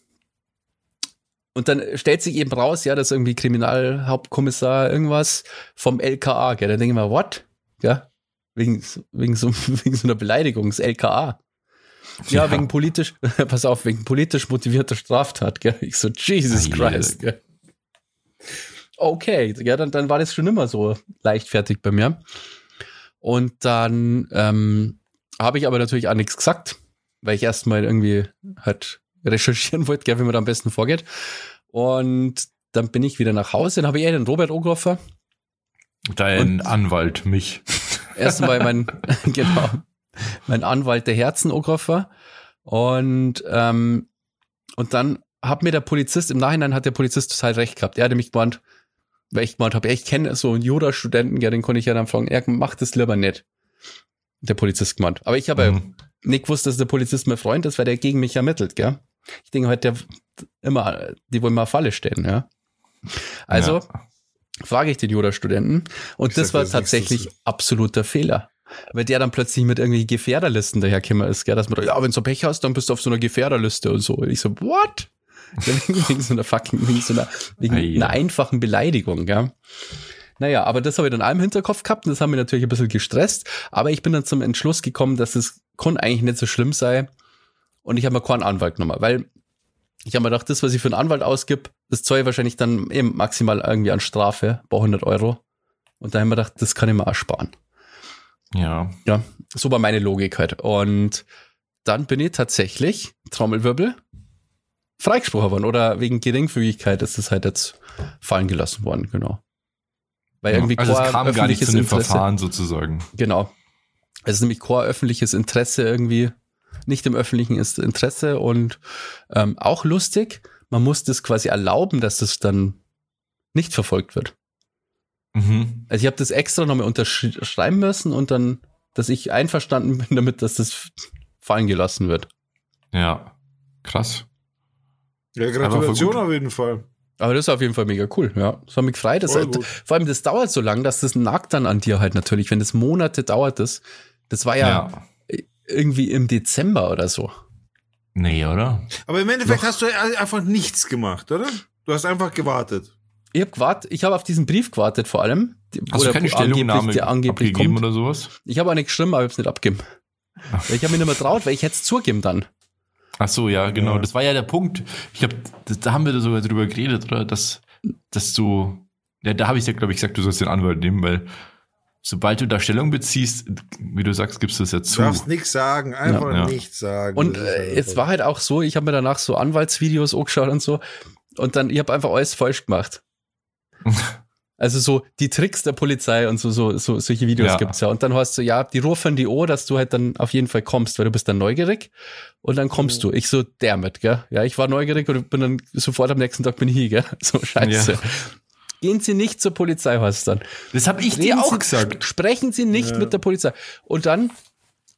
und dann stellt sich eben raus, ja, dass irgendwie Kriminalhauptkommissar irgendwas vom LKA, gell. Dann denke ich mir, what? Ja, wegen, wegen, so, wegen so einer Beleidigung, das LKA. Ja, Ja. wegen politisch, pass auf, wegen politisch motivierter Straftat, gell. Ich so, Jesus Ei, Christ, gell. Okay, ja, dann, dann war das schon immer so leichtfertig bei mir. Und dann ähm, habe ich aber natürlich auch nichts gesagt, weil ich erstmal irgendwie halt recherchieren wollte, gell, wie man da am besten vorgeht. Und dann bin ich wieder nach Hause, dann habe ich eher den Robert angerufen. Dein Anwalt, mich. Erstmal mein, genau, mein Anwalt der Herzen angerufen. Und, ähm, und dann hat mir der Polizist, im Nachhinein hat der Polizist total recht gehabt. Er hatte mich gemeint, weil ich gemeint habe, ja, ich kenne so einen Jura-Studenten, ja, den konnte ich ja dann fragen, er macht das lieber nicht. Der Polizist gemeint. Aber ich habe Mhm. nicht gewusst, dass der Polizist mein Freund ist, weil der gegen mich ermittelt, gell? Ich denke halt, der immer, die wollen mal Falle stehen, ja. Also Ja. Frage ich den Jura-Studenten und Ich das sag, war das tatsächlich so- absoluter Fehler. Weil der dann plötzlich mit irgendwelchen Gefährderlisten dahergekommen ist, gell? Dass man, da, ja, wenn du Pech hast, dann bist du auf so einer Gefährderliste und so. Und ich so, what? Wegen, so einer fucking, wegen so einer, wegen Ei, einer einfachen Beleidigung, gell? Naja, aber das habe ich dann auch im Hinterkopf gehabt und das hat mich natürlich ein bisschen gestresst. Aber ich bin dann zum Entschluss gekommen, dass es kann eigentlich nicht so schlimm sei. Und ich habe mir keinen Anwalt genommen, weil ich habe mir gedacht, das, was ich für einen Anwalt ausgib, das zahle ich wahrscheinlich dann eben maximal irgendwie an Strafe, bei 100 Euro. Und da habe ich mir gedacht, das kann ich mir auch sparen. Ja. Ja, so war meine Logik halt. Und dann bin ich tatsächlich, Trommelwirbel, freigesprochen worden. Oder wegen Geringfügigkeit ist es halt jetzt fallen gelassen worden, genau. Weil irgendwie also es kam gar nicht zu Interesse- Verfahren sozusagen. Genau. Es ist nämlich kein öffentliches Interesse irgendwie, nicht im öffentlichen Interesse und ähm, auch lustig, man muss das quasi erlauben, dass das dann nicht verfolgt wird. Mhm. Also ich habe das extra nochmal unterschreiben müssen und dann, dass ich einverstanden bin damit, dass das fallen gelassen wird. Ja. Krass. Ja, Gratulation auf jeden Fall. Aber das ist auf jeden Fall mega cool, ja. Das hat mich gefreut. Das halt, vor allem, das dauert so lang, dass das nagt dann an dir halt natürlich. Wenn das Monate dauert, das, das war ja, irgendwie im Dezember oder so. Nee, oder? Aber im Endeffekt hast du einfach nichts gemacht, oder? Du hast einfach gewartet. Ich habe gewartet, ich habe auf diesen Brief gewartet vor allem. die- Hast du oder keine wo angeblich- Stellungnahme der angeblich abgegeben kommt. oder sowas? Ich habe auch nicht geschrieben, aber ich habe es nicht abgegeben. Weil ich habe mich nicht mehr traut, weil ich hätte es zugeben dann. Ach so, ja, genau. Ja. Das war ja der Punkt. Ich glaube, da haben wir sogar drüber geredet, oder? Dass, dass du, ja, da habe ich ja, glaube ich, gesagt, du sollst den Anwalt nehmen, weil sobald du da Stellung beziehst, wie du sagst, gibst du es ja Du zu. darfst nichts sagen, einfach Ja. nichts sagen. Und äh, es war halt auch so, ich habe mir danach so Anwaltsvideos angeschaut und so. Und dann, ich habe einfach alles falsch gemacht. Also so die Tricks der Polizei und so, so, so solche Videos Ja. gibt's ja. Und dann hast du, ja, die rufen die O, dass du halt dann auf jeden Fall kommst, weil du bist dann neugierig. Und dann kommst du. Ich so, damit, gell? Ja, ich war neugierig und bin dann sofort am nächsten Tag bin ich hier, gell? So scheiße. Ja. Gehen Sie nicht zur Polizei, heißt dann. Das habe ich Reden dir auch Sie, gesagt. Sprechen Sie nicht Ja. mit der Polizei. Und dann,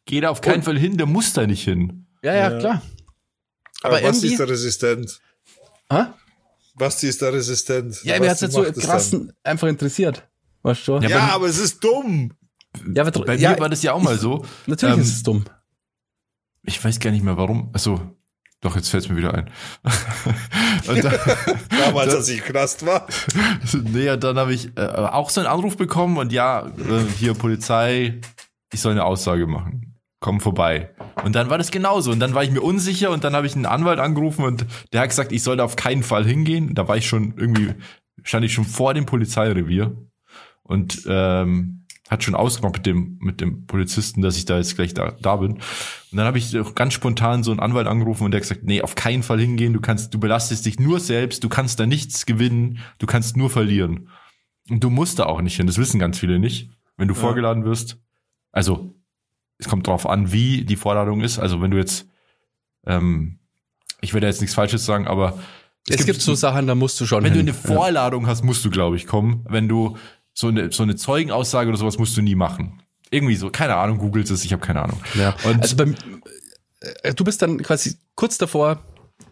Geh da auf keinen Und- Fall hin, der muss da nicht hin. ja, ja, Ja. klar. Aber, aber Basti irgendwie- ist da resistent. Hä? Basti ist da resistent. Ja, mir hat's Basti jetzt so macht es krass dann. einfach interessiert. Weißt du? Ja, Ja, aber es ist dumm. Ja, aber, Bei ja, mir war das ja auch mal so. natürlich ähm, ist es dumm. Ich weiß gar nicht mehr warum. Also, doch, jetzt fällt es mir wieder ein. Dann, Damals, als ich Knast war. nee, ja, dann habe ich äh, auch so einen Anruf bekommen und ja, äh, hier Polizei, ich soll eine Aussage machen. Komm vorbei. Und dann war das genauso. Und dann war ich mir unsicher und dann habe ich einen Anwalt angerufen und der hat gesagt, ich soll da auf keinen Fall hingehen. Da war ich schon irgendwie, stand ich schon vor dem Polizeirevier und ähm, hat schon ausgemacht mit dem, mit dem Polizisten, dass ich da jetzt gleich da, da bin. Und dann habe ich auch ganz spontan so einen Anwalt angerufen und der hat gesagt, nee, auf keinen Fall hingehen, du kannst, du belastest dich nur selbst, du kannst da nichts gewinnen, du kannst nur verlieren. Und du musst da auch nicht hin, das wissen ganz viele nicht, wenn du Ja. vorgeladen wirst. Also, es kommt drauf an, wie die Vorladung ist. Also, wenn du jetzt, ähm, ich werde jetzt nichts Falsches sagen, aber Es, gibt, so Sachen, da musst du schon wenn du hin. eine Vorladung hast, musst du, glaube ich, kommen. Wenn du so eine, so eine Zeugenaussage oder sowas musst du nie machen. Irgendwie so, keine Ahnung, googelt es, ich habe keine Ahnung. ja. Und Also beim, äh, du bist dann quasi kurz davor,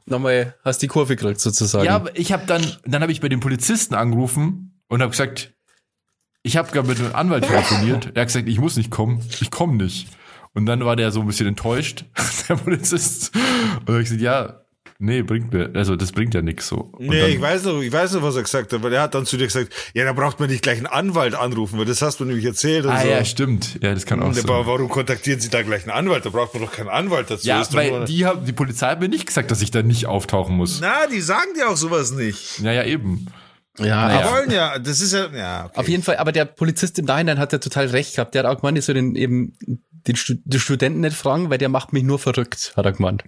nochmal hast die Kurve gekriegt sozusagen. ja, aber ich habe dann, dann habe ich bei dem Polizisten angerufen und habe gesagt, ich habe gerade mit einem Anwalt telefoniert. Er hat gesagt, ich muss nicht kommen, ich komme nicht. Und dann war der so ein bisschen enttäuscht, der Polizist. Und hat gesagt, ja, nee, bringt mir, also das bringt ja nichts so. Und Nee, dann, ich weiß noch, ich weiß noch, was er gesagt hat, weil er hat dann zu dir gesagt, ja, da braucht man nicht gleich einen Anwalt anrufen, weil das hast du nämlich erzählt und ah so. ja, stimmt. Ja, das kann auch sein. aber warum kontaktieren Sie da gleich einen Anwalt? Da braucht man doch keinen Anwalt dazu. Ja, Ist doch weil die, haben, die Polizei hat mir nicht gesagt, dass ich da nicht auftauchen muss. Na, die sagen dir auch sowas nicht. Ja, ja, eben. ja, Die aber wollen ja, das ist ja, ja, okay. auf jeden Fall, aber der Polizist im Nachhinein hat ja total recht gehabt. Der hat auch gemeint, ich soll den eben den, die Studenten nicht fragen, weil der macht mich nur verrückt, hat er gemeint.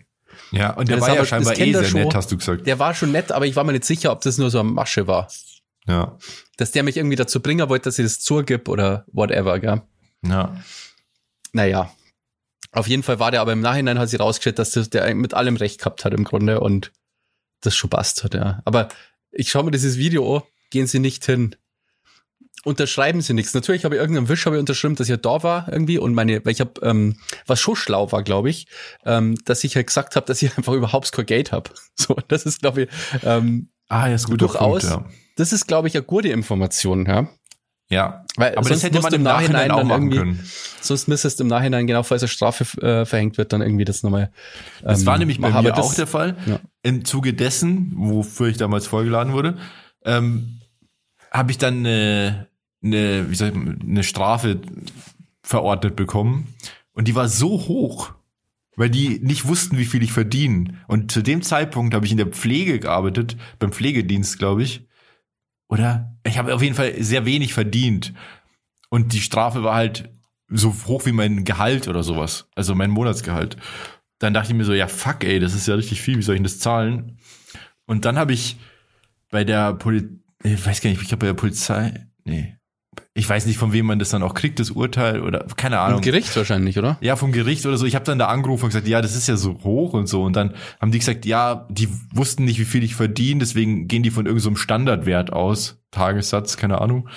Ja, und der Das war ja scheinbar eh sehr schon. nett, hast du gesagt. Der war schon nett, aber ich war mir nicht sicher, ob das nur so eine Masche war. Ja. Dass der mich irgendwie dazu bringen wollte, dass ich das zugib oder whatever, gell? Ja. Naja. Auf jeden Fall war der, aber im Nachhinein hat sich rausgestellt, dass das der mit allem recht gehabt hat im Grunde und das schon passt hat, ja. Aber ich schaue mir dieses Video an, gehen Sie nicht hin. Unterschreiben Sie nichts. Natürlich habe ich irgendeinen Wisch habe ich unterschrieben, dass ich ja da war irgendwie und meine, weil ich habe, ähm, was schon schlau war, glaube ich, ähm, dass ich halt gesagt habe, dass ich einfach überhaupt kein Geld habe. So, das ist, glaube ich, ähm, Ah, ja, ist gut. Durchaus. ja. das ist, glaube ich, eine gute Information, ja. ja. Weil Aber sonst das hätte man im Nachhinein auch dann machen irgendwie- können. Sonst müsstest du im Nachhinein, genau, falls eine Strafe äh, verhängt wird, dann irgendwie das nochmal. Das ähm, war nämlich bei mir das- auch der Fall. ja. Im Zuge dessen, wofür ich damals vorgeladen wurde, ähm, habe ich dann eine, eine, wie soll ich, eine Strafe verordnet bekommen. Und die war so hoch, weil die nicht wussten, wie viel ich verdiene. Und zu dem Zeitpunkt habe ich in der Pflege gearbeitet, beim Pflegedienst, glaube ich. Oder? Ich habe auf jeden Fall sehr wenig verdient. Und die Strafe war halt so hoch wie mein Gehalt oder sowas. Also mein Monatsgehalt. Dann dachte ich mir so, ja, fuck, ey, das ist ja richtig viel, wie soll ich denn das zahlen? Und dann habe ich bei der Polizei, ich weiß gar nicht, ich glaube bei der Polizei, nee. Ich weiß nicht, von wem man das dann auch kriegt, das Urteil oder keine Ahnung. Im Gericht wahrscheinlich, oder? Ja, vom Gericht oder so. Ich habe dann da angerufen und gesagt, ja, das ist ja so hoch und so. Und dann haben die gesagt, ja, die wussten nicht, wie viel ich verdiene, deswegen gehen die von irgendeinem so Standardwert aus, Tagessatz, keine Ahnung.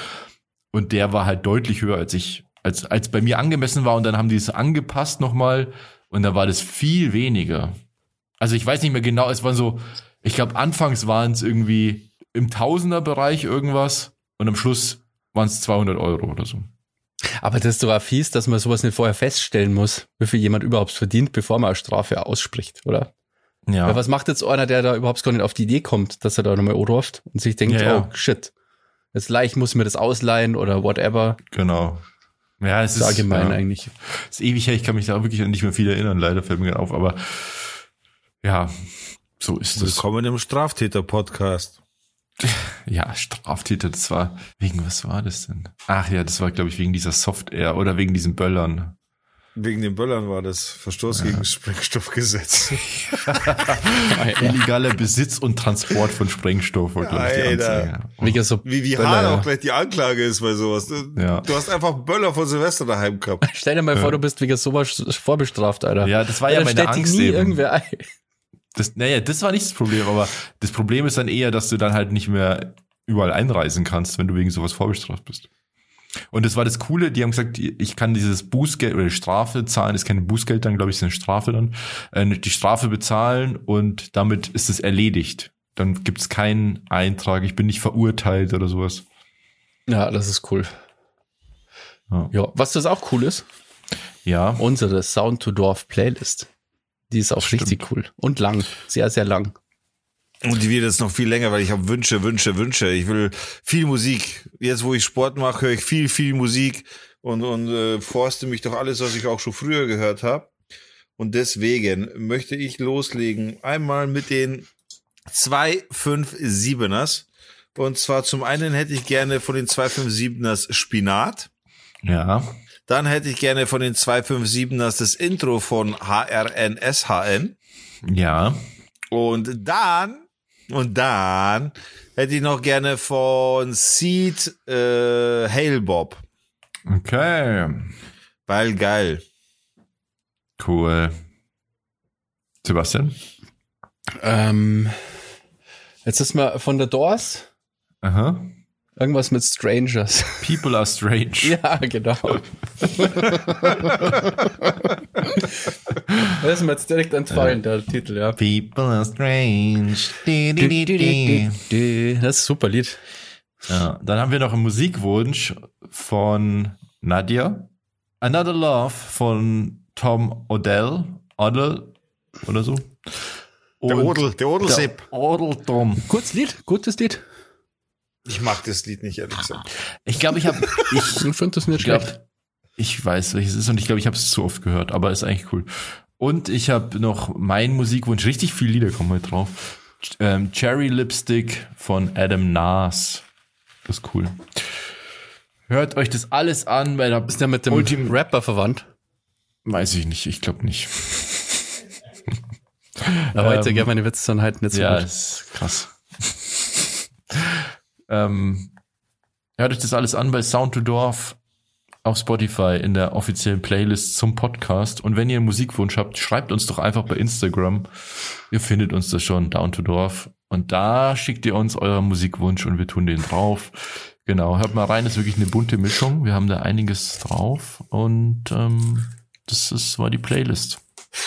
Und der war halt deutlich höher als ich, als, als bei mir angemessen war. Und dann haben die es angepasst nochmal. Und da war das viel weniger. Also ich weiß nicht mehr genau, es waren so, ich glaube, anfangs waren es irgendwie im Tausenderbereich irgendwas. Und am Schluss waren es 200 Euro oder so. Aber das ist doch auch fies, dass man sowas nicht vorher feststellen muss, wie viel jemand überhaupt verdient, bevor man eine Strafe ausspricht, oder? Ja. Weil was macht jetzt einer, der da überhaupt gar nicht auf die Idee kommt, dass er da nochmal anruft und sich denkt, Ja, ja. oh shit, jetzt leicht muss ich mir das ausleihen oder whatever. Genau. Ja, es Das ist ist allgemein ja, eigentlich. ist ewig her, ich kann mich da wirklich nicht mehr viel erinnern, leider fällt mir gerade auf, aber ja, so ist es. Willkommen im Straftäter-Podcast. Ja, Straftäter, das war, wegen was war das denn? Ach ja, das war, glaube ich, wegen dieser Software oder wegen diesen Böllern. Wegen den Böllern war das Verstoß gegen das Sprengstoffgesetz. Illegaler Besitz und Transport von Sprengstoff war, glaube ich, die Alter. Anzeige. Wie, so Wie, wie hart ja. auch gleich die Anklage ist bei sowas. Du, Ja. du hast einfach Böller von Silvester daheim gehabt. Stell dir mal vor, du bist wegen sowas vorbestraft, Alter. Ja, das war ja dann meine Angst nie eben. irgendwer ein. Das, naja, das war nicht das Problem, aber das Problem ist dann eher, dass du dann halt nicht mehr überall einreisen kannst, wenn du wegen sowas vorbestraft bist. Und das war das Coole, die haben gesagt, ich kann dieses Bußgeld oder die Strafe zahlen, ist kein Bußgeld dann, glaube ich, ist eine Strafe dann, äh, die Strafe bezahlen und damit ist es erledigt. Dann gibt's keinen Eintrag, ich bin nicht verurteilt oder sowas. Ja, das ist cool. Ja. Ja, was das auch cool ist, Ja, unsere Sound to Dorf Playlist. Die ist auch Stimmt. richtig cool. Und lang. Sehr, sehr lang. Und die wird jetzt noch viel länger, weil ich habe Wünsche, Wünsche, Wünsche. Ich will viel Musik. Jetzt, wo ich Sport mache, höre ich viel, viel Musik und, und äh, forste mich doch alles, was ich auch schon früher gehört habe. Und deswegen möchte ich loslegen. Einmal mit den 257ers. Und zwar zum einen hätte ich gerne von den 257ers Spinat. ja, Dann hätte ich gerne von den 257ers das Intro von HRNSHN. ja, Und dann, und dann hätte ich noch gerne von Seed äh, Hail Bob. okay, Weil geil. cool. Sebastian? Ähm, jetzt ist mal von der Doors Aha. Irgendwas mit Strangers. People are strange. ja, genau. das ist mir jetzt direkt entfallen, der Titel, ja. People are strange. Di, di, di. Das ist ein super Lied. Ja, dann haben wir noch einen Musikwunsch von Nadia. Another Love von Tom Odell. Odell oder so. Der Und Odel, der Odelsepp. Odell Tom. Gutes Lied, gutes Lied. Ich mag das Lied nicht, ehrlich gesagt. Ich glaube, ich habe ich Ich finde das nicht glaub, schlecht. ich weiß, welches es ist und ich glaube, ich habe es zu oft gehört, aber ist eigentlich cool. Und ich habe noch meinen Musikwunsch, richtig viele Lieder kommen heute drauf. Ähm, Cherry Lipstick von Adam Nas. Das ist cool. Hört euch das alles an, weil da Ist der mit dem Ultim- Rapper verwandt? Weiß ich nicht, ich glaube nicht. Aber heute Ähm, gell, meine Witze sind halt nicht so ja, gut. ist krass. Ähm, hört euch das alles an bei Sound to Dorf auf Spotify in der offiziellen Playlist zum Podcast. Und wenn ihr einen Musikwunsch habt, schreibt uns doch einfach bei Instagram. Ihr findet uns das schon, Down to Dorf. Und da schickt ihr uns euren Musikwunsch und wir tun den drauf. Genau, hört mal rein, ist wirklich eine bunte Mischung. Wir haben da einiges drauf und ähm, das ist, war die Playlist.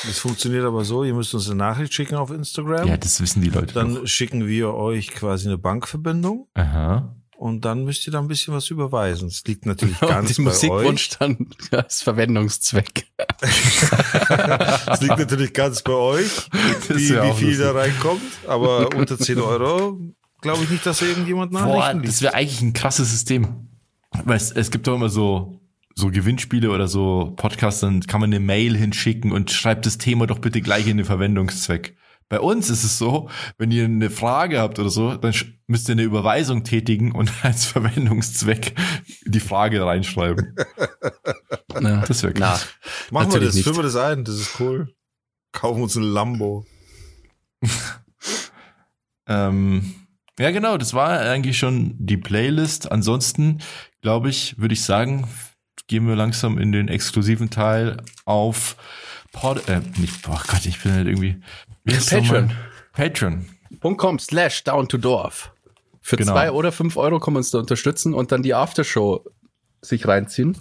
Das funktioniert aber so, ihr müsst uns eine Nachricht schicken auf Instagram. Ja, das wissen die Leute. doch. dann schicken wir euch quasi eine Bankverbindung Aha. und dann müsst ihr da ein bisschen was überweisen. Es liegt natürlich Und ganz den bei euch. Musikwunsch dann als Verwendungszweck. Es liegt natürlich ganz bei euch, Das wie, ja wie viel lustig. da reinkommt. Aber unter 10 Euro glaube ich nicht, dass da irgendjemand Boah, Nachrichten das liest. wäre eigentlich ein krasses System. Weil es, es gibt doch immer so, so Gewinnspiele oder so Podcasts, dann kann man eine Mail hinschicken und schreibt das Thema doch bitte gleich in den Verwendungszweck. Bei uns ist es so, wenn ihr eine Frage habt oder so, dann müsst ihr eine Überweisung tätigen und als Verwendungszweck die Frage reinschreiben. Ja. Das wäre Na, krass. Machen wir das, nicht. führen wir das ein, das ist cool. Kaufen uns ein Lambo. Ähm, ja, genau, das war eigentlich schon die Playlist. Ansonsten, glaube ich, würde ich sagen, gehen wir langsam in den exklusiven Teil auf Pod, äh, nicht, boah Gott, ich bin halt irgendwie. Patreon. nochmal? Patreon. .com slash down to Dorf. Für Genau. zwei oder fünf Euro kann man uns da unterstützen und dann die Aftershow sich reinziehen.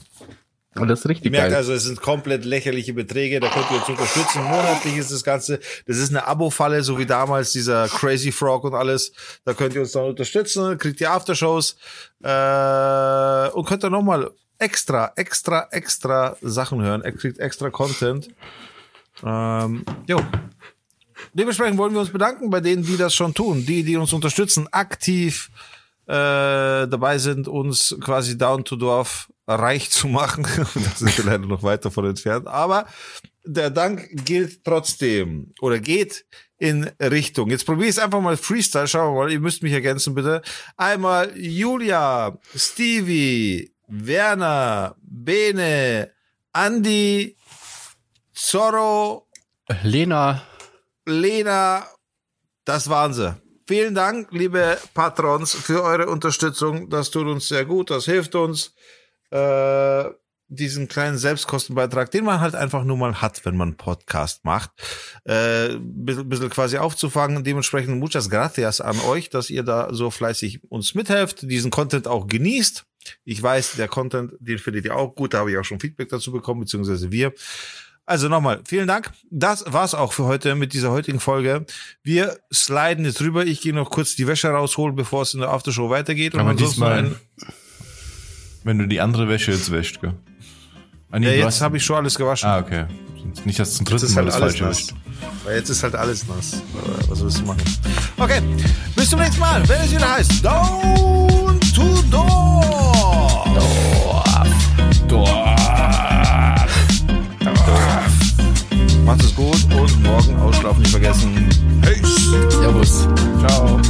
Und das ist richtig Ihr merkt geil. also, es sind komplett lächerliche Beträge, da könnt ihr uns unterstützen. Monatlich ist das Ganze, das ist eine Abo-Falle, so wie damals dieser Crazy Frog und alles. Da könnt ihr uns dann unterstützen, kriegt ihr Aftershows äh, und könnt dann nochmal extra, extra, extra Sachen hören. Kriegt extra Content. Ähm, jo. Dementsprechend wollen wir uns bedanken bei denen, die das schon tun, die, die uns unterstützen, aktiv äh, dabei sind, uns quasi down to Dorf reich zu machen. da sind wir leider noch weit davon entfernt. Aber der Dank gilt trotzdem oder geht in Richtung. Jetzt probiere ich es einfach mal Freestyle. Schauen wir mal. Ihr müsst mich ergänzen, bitte. Einmal Julia, Stevie, Werner, Bene, Andi, Zorro, Lena, Lena, das waren sie. Vielen Dank, liebe Patrons, für eure Unterstützung. Das tut uns sehr gut, das hilft uns, äh, diesen kleinen Selbstkostenbeitrag, den man halt einfach nur mal hat, wenn man einen Podcast macht, äh, bisschen, bisschen quasi aufzufangen. Dementsprechend muchas gracias an euch, dass ihr da so fleißig uns mithelft, diesen Content auch genießt. Ich weiß, der Content, den findet ihr auch gut, da habe ich auch schon Feedback dazu bekommen, beziehungsweise wir. Also nochmal, vielen Dank. Das war's auch für heute mit dieser heutigen Folge. Wir sliden jetzt rüber. Ich gehe noch kurz die Wäsche rausholen, bevor es in der Aftershow weitergeht. Aber ansonsten diesmal, wenn du die andere Wäsche jetzt wäschst, gell? Ah, nee, ja, jetzt habe ich schon alles gewaschen. Ah, okay. Nicht, dass zum Jetzt dritten ist Mal halt alles falsche nass. Weil jetzt ist halt alles nass. Was willst du machen? Okay, bis zum nächsten Mal, wenn es wieder heißt Down to Door. Macht es gut und morgen ausschlafen nicht vergessen. Peace. Servus. Ciao.